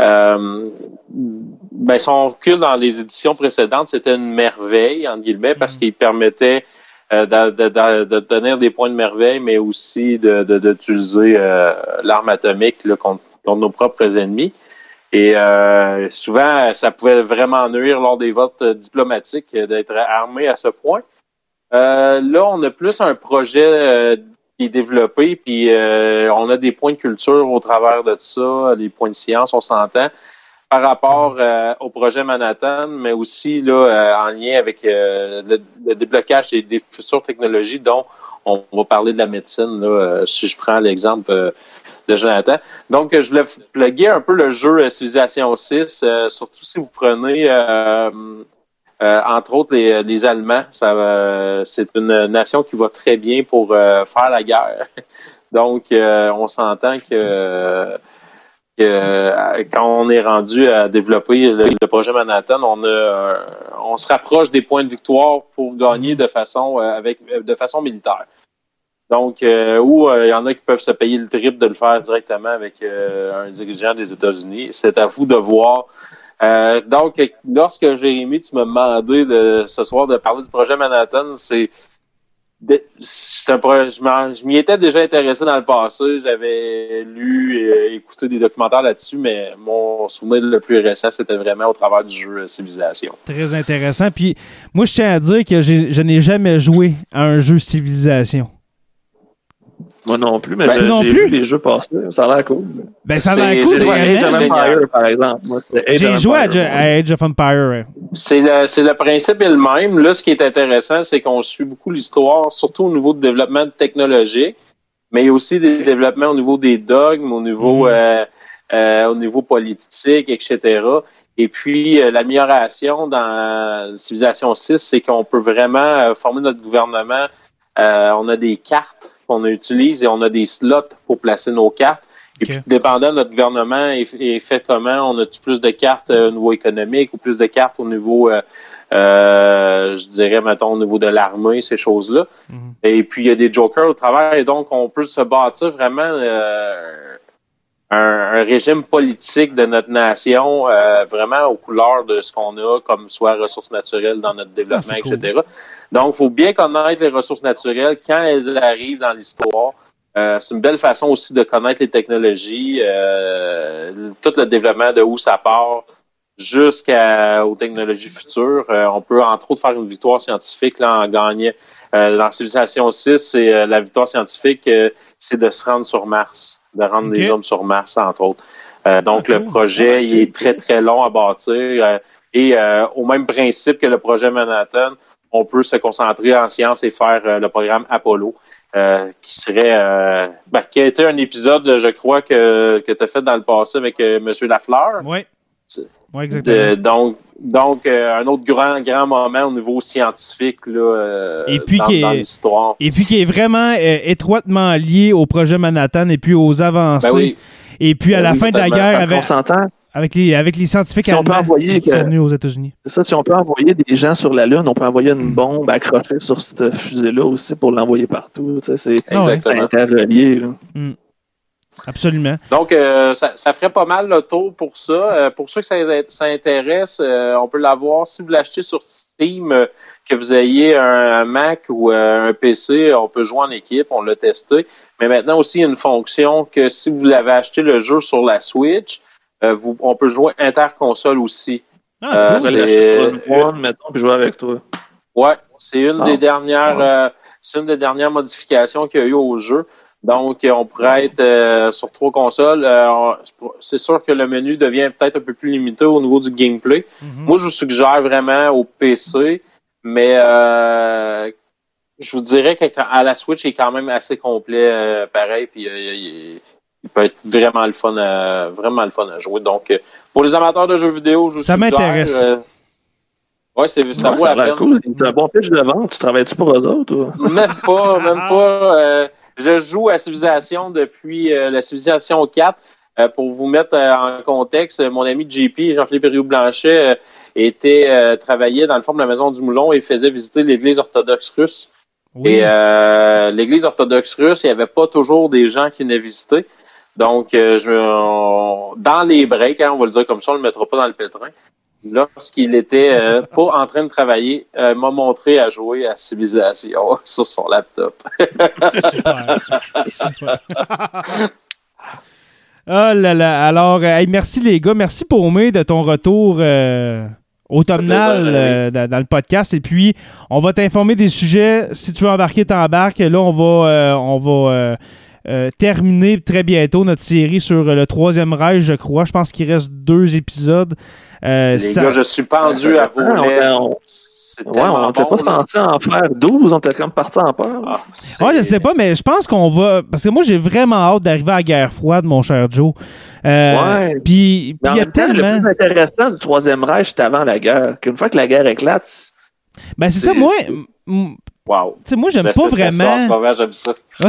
Euh, ben, son recul dans les éditions précédentes, c'était une merveille, entre guillemets, parce qu'il permettait euh, de, de, de, de tenir des points de merveille, mais aussi d'utiliser euh, l'arme atomique là, contre, nos propres ennemis. Et euh, souvent, ça pouvait vraiment nuire lors des votes euh, diplomatiques d'être armé à ce point. Là, on a plus un projet qui est développé, puis on a des points de culture au travers de ça, des points de science, on s'entend, par rapport euh, au projet Manhattan, mais aussi là, euh, en lien avec euh, le, déblocage des, futures technologies, dont on va parler de la médecine, là, si je prends l'exemple de Jonathan. Donc, je voulais plugger un peu le jeu Civilisation 6, euh, surtout si vous prenez, entre autres, les, les Allemands. Ça, c'est une nation qui va très bien pour faire la guerre. Donc, on s'entend que, euh, quand on est rendu à développer le, projet Manhattan, on, euh, se rapproche des points de victoire pour gagner de façon, euh, façon militaire. Donc, euh, ou euh, il y en a qui peuvent se payer le triple de le faire directement avec euh, un dirigeant des États-Unis. C'est à vous de voir. Euh, donc, lorsque Jérémy, tu m'as demandé de, ce soir de parler du projet Manhattan, c'est je m'y étais déjà intéressé dans le passé. J'avais lu et écouté des documentaires là-dessus, mais mon souvenir le plus récent, c'était vraiment au travers du jeu euh, Civilisation. très intéressant. Puis, moi, je tiens à dire que je n'ai jamais joué à un jeu Civilisation. Moi non plus, mais Ben, j'ai j'ai vu les jeux passer. Ça a l'air cool. Ben, ça a l'air c'est cool, vrai, Age of. Empire, par exemple. J'ai of joué à, Age of Empire. ouais. C'est le, c'est le principe est le même. Là, ce qui est intéressant, c'est qu'on suit beaucoup l'histoire, surtout au niveau de développement technologique, mais il y a aussi des développements au niveau des dogmes, au niveau, Mhm. euh, euh, au niveau politique, etc. Et puis, euh, l'amélioration dans Civilisation 6, c'est qu'on peut vraiment euh, former notre gouvernement. Euh, on a des cartes qu'on utilise et on a des slots pour placer nos cartes. Et puis, dépendant de notre gouvernement est, est fait comment, on a-tu plus de cartes euh, au niveau économique ou plus de cartes au niveau, euh, euh, je dirais, mettons, au niveau de l'armée, ces choses-là? Mhm. Et puis, il y a des jokers au travers, et donc, on peut se bâtir vraiment euh, un, un régime politique de notre nation, euh, vraiment aux couleurs de ce qu'on a, comme soit ressources naturelles dans notre développement, Ah, cool. etc. Donc, il faut bien connaître les ressources naturelles quand elles arrivent dans l'histoire. Euh, c'est une belle façon aussi de connaître les technologies, euh, tout le développement de où ça part jusqu'aux technologies futures. Euh, on peut entre autres faire une victoire scientifique là, en gagnant. Euh, dans Civilisation 6, c'est euh, la victoire scientifique, euh, c'est de se rendre sur Mars, de rendre des hommes sur Mars, entre autres. Euh, donc, le projet, il est très, très long à bâtir. euh, et euh, au même principe que le projet Manhattan, on peut se concentrer en sciences et faire euh, le programme Apollo, euh, qui serait, euh, ben, qui a été un épisode, je crois, que, que tu as fait dans le passé avec euh, M. Lafleur. Ouais. Ouais, exactement. De- donc, donc euh, un autre grand, grand moment au niveau scientifique là, euh, Et puis dans, qui est- dans l'histoire. Et puis qui est vraiment euh, étroitement lié au projet Manhattan et puis aux avancées. Ben oui, Et puis à Ben la oui, fin de la guerre, avec, les, avec les scientifiques Si allemands qui que- sont venus aux États-Unis. c'est ça, si on peut envoyer des gens sur la Lune, on peut envoyer une bombe accrochée sur cette fusée-là aussi pour l'envoyer partout. C'est Ah interrelié. là. Absolument. Donc, euh, ça, ça ferait pas mal le tour pour ça. Euh, pour ceux que ça, ça intéresse, euh, on peut l'avoir. Si vous l'achetez sur Steam, euh, que vous ayez un, un Mac ou euh, un PC, on peut jouer en équipe, on l'a testé. Mais maintenant aussi, il y a une fonction que si vous l'avez acheté le jeu sur la Switch, euh, vous, on peut jouer interconsole aussi. Ah, Euh, Je cool. one, mettons, puis jouer avec toi. Ouais, c'est une Ah. des dernières, euh, c'est une des dernières modifications qu'il y a eu au jeu. Donc, euh, on pourrait être euh, sur trois consoles. Euh, c'est sûr que le menu devient peut-être un peu plus limité au niveau du gameplay. Mhm. Moi, je vous suggère vraiment au PC, mais euh, je vous dirais qu'à la Switch, il est quand même assez complet, euh, pareil. Puis euh, il, il peut être vraiment le fun, à, vraiment le fun à jouer. Donc, pour les amateurs de jeux vidéo, je vous Ça suggère, m'intéresse. euh, ouais, c'est ça Ouais, vaut ça la peine. cool. C'est un bon pitch de vente. Tu travailles-tu pour eux autres? ou? Même pas, même pas. Je joue à Civilisation depuis euh, la Civilisation 4. Euh, pour vous mettre euh, en contexte, mon ami JP, Jean-Philippe Rio-Blanchet, euh, était travaillait dans le fond de la Maison du Moulon et faisait visiter l'Église orthodoxe russe. Oui. Et l'Église orthodoxe russe, il n'y avait pas toujours des gens qui venaient visiter. Donc, je, on- dans les breaks, hein, on va le dire comme ça, on ne le mettra pas dans le pétrin. Lorsqu'il était euh, pas en train de travailler, euh, m'a montré à jouer à Civilisation sur son laptop. Super. Super. oh là là. Alors, euh, hey, merci les gars. Merci Paumé de ton retour euh, automnal euh, dans, dans le podcast. Et puis, on va t'informer des sujets. Si tu veux embarquer, t'embarques. Là, on va, on va euh, terminer très bientôt notre série sur le troisième Reich, je crois. Je pense qu'il reste deux épisodes. Euh, Les ça- gars, je suis pendu à vos lèvres. on- C'est Ouais, on n'était bon, pas censé en faire 12, on était comme parti en peur. Ah, c'est- Ouais, je sais pas, mais je pense qu'on va. Parce que moi, j'ai vraiment hâte d'arriver à la guerre froide, mon cher Joe. Euh, Ouais. Puis, il y a tellement. le plus intéressant du Troisième Reich, c'était avant la guerre. Qu'une fois que la guerre éclate, c'est- Ben, c'est ça, c'est- moi. Wow. Tu sais, moi, j'aime pas vraiment. j'aime ça.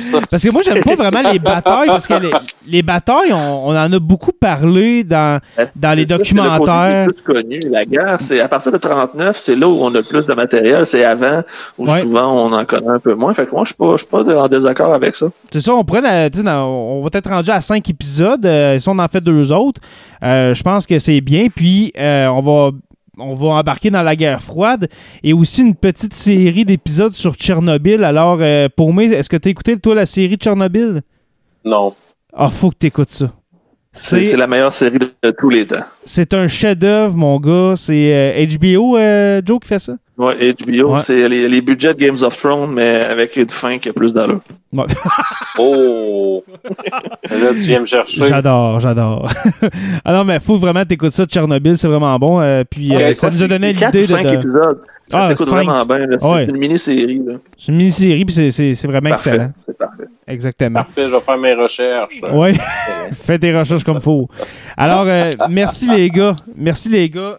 Ça. Parce que moi, j'aime pas vraiment les batailles, parce que les, les batailles, on, on en a beaucoup parlé dans, dans les documentaires. C'est le connu. La guerre, c'est à partir de 39, c'est là où on a le plus de matériel. C'est avant où Ouais. souvent on en connaît un peu moins. Fait que moi, je suis pas, pas en désaccord avec ça. C'est ça, on pourrait, la- tu sais, dans- on va être rendu à cinq épisodes. euh, si on en fait deux autres, euh, je pense que c'est bien. Puis, euh, on va. On va embarquer dans la guerre froide et aussi une petite série d'épisodes sur Tchernobyl. Alors, euh, pour moi, est-ce que tu as écouté, toi, la série Tchernobyl? Non. Ah, faut que tu écoutes ça. C'est la meilleure série de, de tous les temps. c'est un chef-d'œuvre, mon gars. C'est euh, HBO, euh, Joe, qui fait ça? Ouais, HBO, Ouais. c'est les, les budgets de Games of Thrones, mais avec une fin qui a plus d'allure. Ouais. Oh! là, tu viens me chercher. J'adore, j'adore. ah non, mais faut vraiment t'écouter ça de Tchernobyl, c'est vraiment bon. euh, puis euh, ça c'est nous a donné l'idée de. de- épisodes. Ça Ah, s'écoute vraiment bien. C'est Ouais. une mini-série. là. C'est une mini-série, puis c'est- c'est c'est vraiment Parfait. excellent. C'est parfait. Exactement. Parfait, je vais faire mes recherches. Oui, fais tes recherches comme faut. Alors, euh, merci les gars. Merci les gars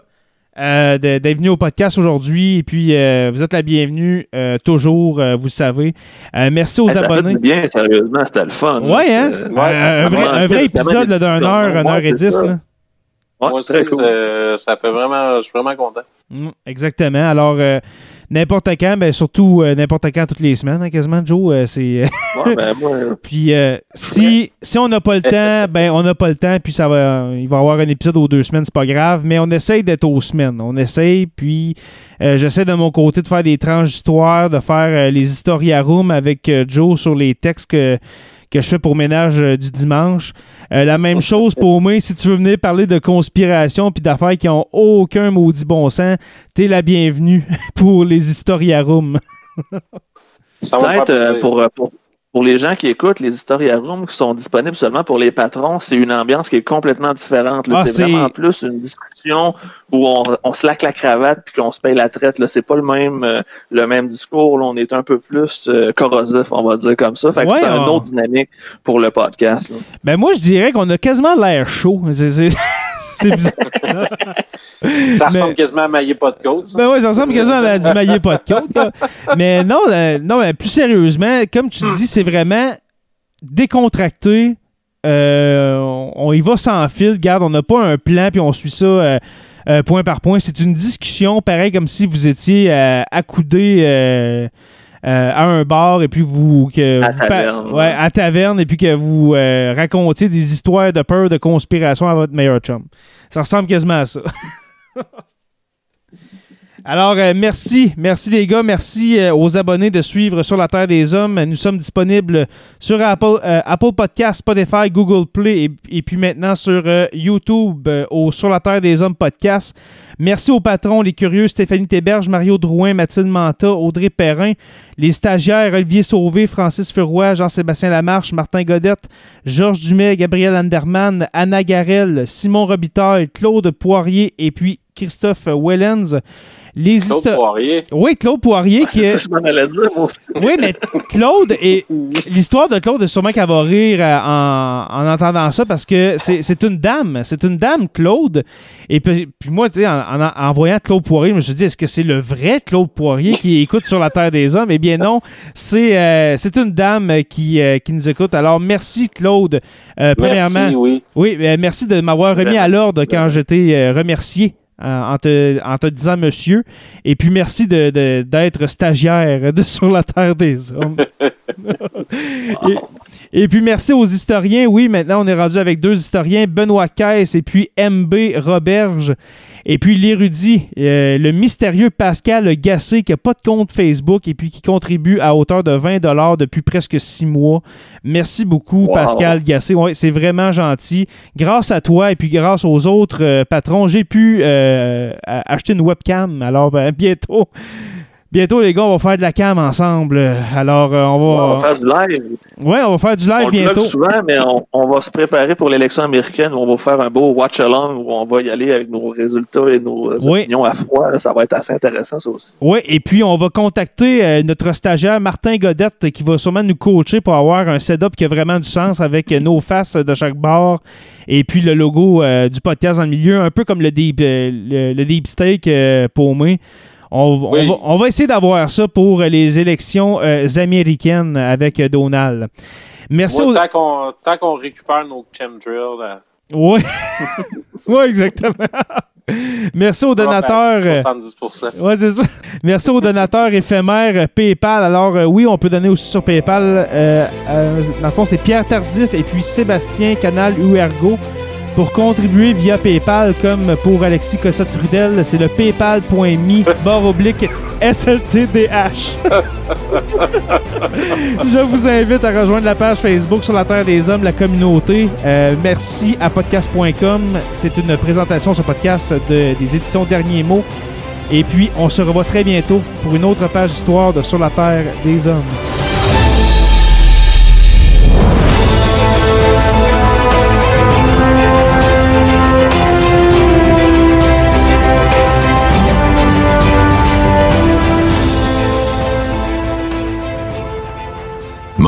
euh, d'être venus au podcast aujourd'hui. Et puis, euh, vous êtes la bienvenue euh, toujours, euh, vous le savez. Euh, merci aux Hey, ça fait abonnés. du bien, sérieusement. C'était le fun. Ouais, hein? Euh, un, vrai, un vrai épisode d'un heure, une heure et dix. là. Ouais, Moi aussi, cool. ça, ça fait vraiment, je suis vraiment content. Mm, exactement. Alors, euh, n'importe quand, ben, surtout euh, n'importe quand, toutes les semaines, hein, quasiment, Joe. euh, c'est... Ouais, ben, moi, puis, euh, si, si on n'a pas le temps, ben, on n'a pas le temps, puis ça va, il va y avoir un épisode aux deux semaines, c'est pas grave, mais on essaye d'être aux semaines. On essaye, puis euh, j'essaie de mon côté de faire des tranches d'histoire, de faire euh, les historia room avec euh, Joe sur les textes que que je fais pour ménage euh, du dimanche. Euh, la même chose pour moi, si tu veux venir parler de conspiration puis d'affaires qui ont aucun maudit bon sens, t'es la bienvenue pour les Historia Room. Ça va me peut-être faire euh, plaisir. pour, euh, pour, pour les gens qui écoutent, les Historia Room qui sont disponibles seulement pour les patrons, c'est une ambiance qui est complètement différente. Ah, c'est vraiment plus une discussion où on, on se laque la cravate puis qu'on se paye la traite. Là, c'est pas le même euh, le même discours. Là. On est un peu plus euh, corrosif, on va dire comme ça. Fait que Ouais, c'est un on- autre dynamique pour le podcast. Ben moi, je dirais qu'on a quasiment l'air chaud. C'est bizarre. Ça ressemble Mais- quasiment à mailler pas de côte. ça. Ben oui, ça ressemble quasiment à du maillet pas de côte. là. Mais non, euh, non, mais plus sérieusement, comme tu dis, c'est vraiment décontracté. Euh, on, y va sans fil. Regarde, on n'a pas un plan puis on suit ça euh, euh, point par point. C'est une discussion, pareil comme si vous étiez euh, euh, euh, à un bar et puis vous. Que À vous pa- taverne, ouais, ouais. à taverne et puis que vous euh, racontiez des histoires de peur, de conspiration à votre meilleur chum. Ça ressemble quasiment à ça. Alors, euh, merci. Merci les gars. Merci euh, aux abonnés de suivre Sur la Terre des Hommes. Nous sommes disponibles sur Apple, euh, Apple Podcast, Spotify, Google Play et, puis maintenant sur euh, YouTube au Sur la Terre des Hommes podcast. Merci aux patrons, les curieux Stéphanie Théberge, Mario Drouin, Mathilde Manta, Audrey Perrin, les stagiaires Olivier Sauvé, Francis Furoy, Jean-Sébastien Lamarche, Martin Godette, Georges Dumais, Gabriel Anderman, Anna Garel, Simon Robitaille, Claude Poirier et puis Christophe Wellens. Les Claude Poirier. Oui, Claude Poirier qui est. ça je m'en allais dire, moi aussi. Oui, mais Claude et l'histoire de Claude, sûrement qu'elle va rire euh, en, en entendant ça parce que c'est c'est une dame. C'est une dame, Claude. Et puis, puis moi, tu sais, en, en- en voyant Claude Poirier, je me suis dit, est-ce que c'est le vrai Claude Poirier qui écoute sur la Terre des Hommes? Eh bien non, c'est euh, c'est une dame qui, euh, qui nous écoute. Alors, merci Claude. Euh, premièrement, Merci, oui. oui, euh, merci de m'avoir remis à l'ordre quand je t'ai euh, remercié en, te, en te disant monsieur. Et puis merci de- de- d'être stagiaire de Sur la Terre des Hommes. et, et puis merci aux historiens. Oui, maintenant on est rendu avec deux historiens, Benoît Caisse et puis MB Roberge. Et puis l'érudit, euh, le mystérieux Pascal Gassé qui n'a pas de compte Facebook et puis qui contribue à hauteur de 20 depuis presque six mois. Merci beaucoup Wow. Pascal Gassé. Ouais, c'est vraiment gentil. Grâce à toi et puis grâce aux autres euh, patrons, j'ai pu euh, acheter une webcam. Alors ben, bientôt, bientôt les gars, on va faire de la cam ensemble. Alors euh, on va, On va faire du live. ouais, on va faire du live on le bientôt. bloque souvent, mais on, on va se préparer pour l'élection américaine où on va faire un beau watch-along où on va y aller avec nos résultats et nos Oui. opinions à froid. là. Ça va être assez intéressant, ça aussi. Oui, et puis on va contacter euh, notre stagiaire Martin Godette euh, qui va sûrement nous coacher pour avoir un setup qui a vraiment du sens avec euh, nos faces de chaque bar et puis le logo euh, du podcast dans le milieu, un peu comme le deep, euh, le, le deep steak euh, paumé. On, on Oui. va, on va essayer d'avoir ça pour les élections euh, américaines avec euh, Donald. Merci aux... tant qu'on récupère nos chemtrails, Oui, ouais, exactement. Merci aux donateurs. faire euh, 70%. Ouais, c'est ça. Merci aux donateurs éphémères euh, PayPal. Alors, euh, oui, on peut donner aussi sur PayPal. Euh, euh, dans le fond, c'est Pierre Tardif et puis Sébastien Canal Uergo. Pour contribuer via PayPal, comme pour Alexis Cossette-Trudel, c'est le paypal.me barre oblique SLTDH. Je vous invite à rejoindre la page Facebook sur la Terre des Hommes, la communauté. Euh, merci à podcast.com. C'est une présentation sur podcast de- des éditions Derniers mots. Et puis, on se revoit très bientôt pour une autre page d'histoire de Sur la Terre des Hommes.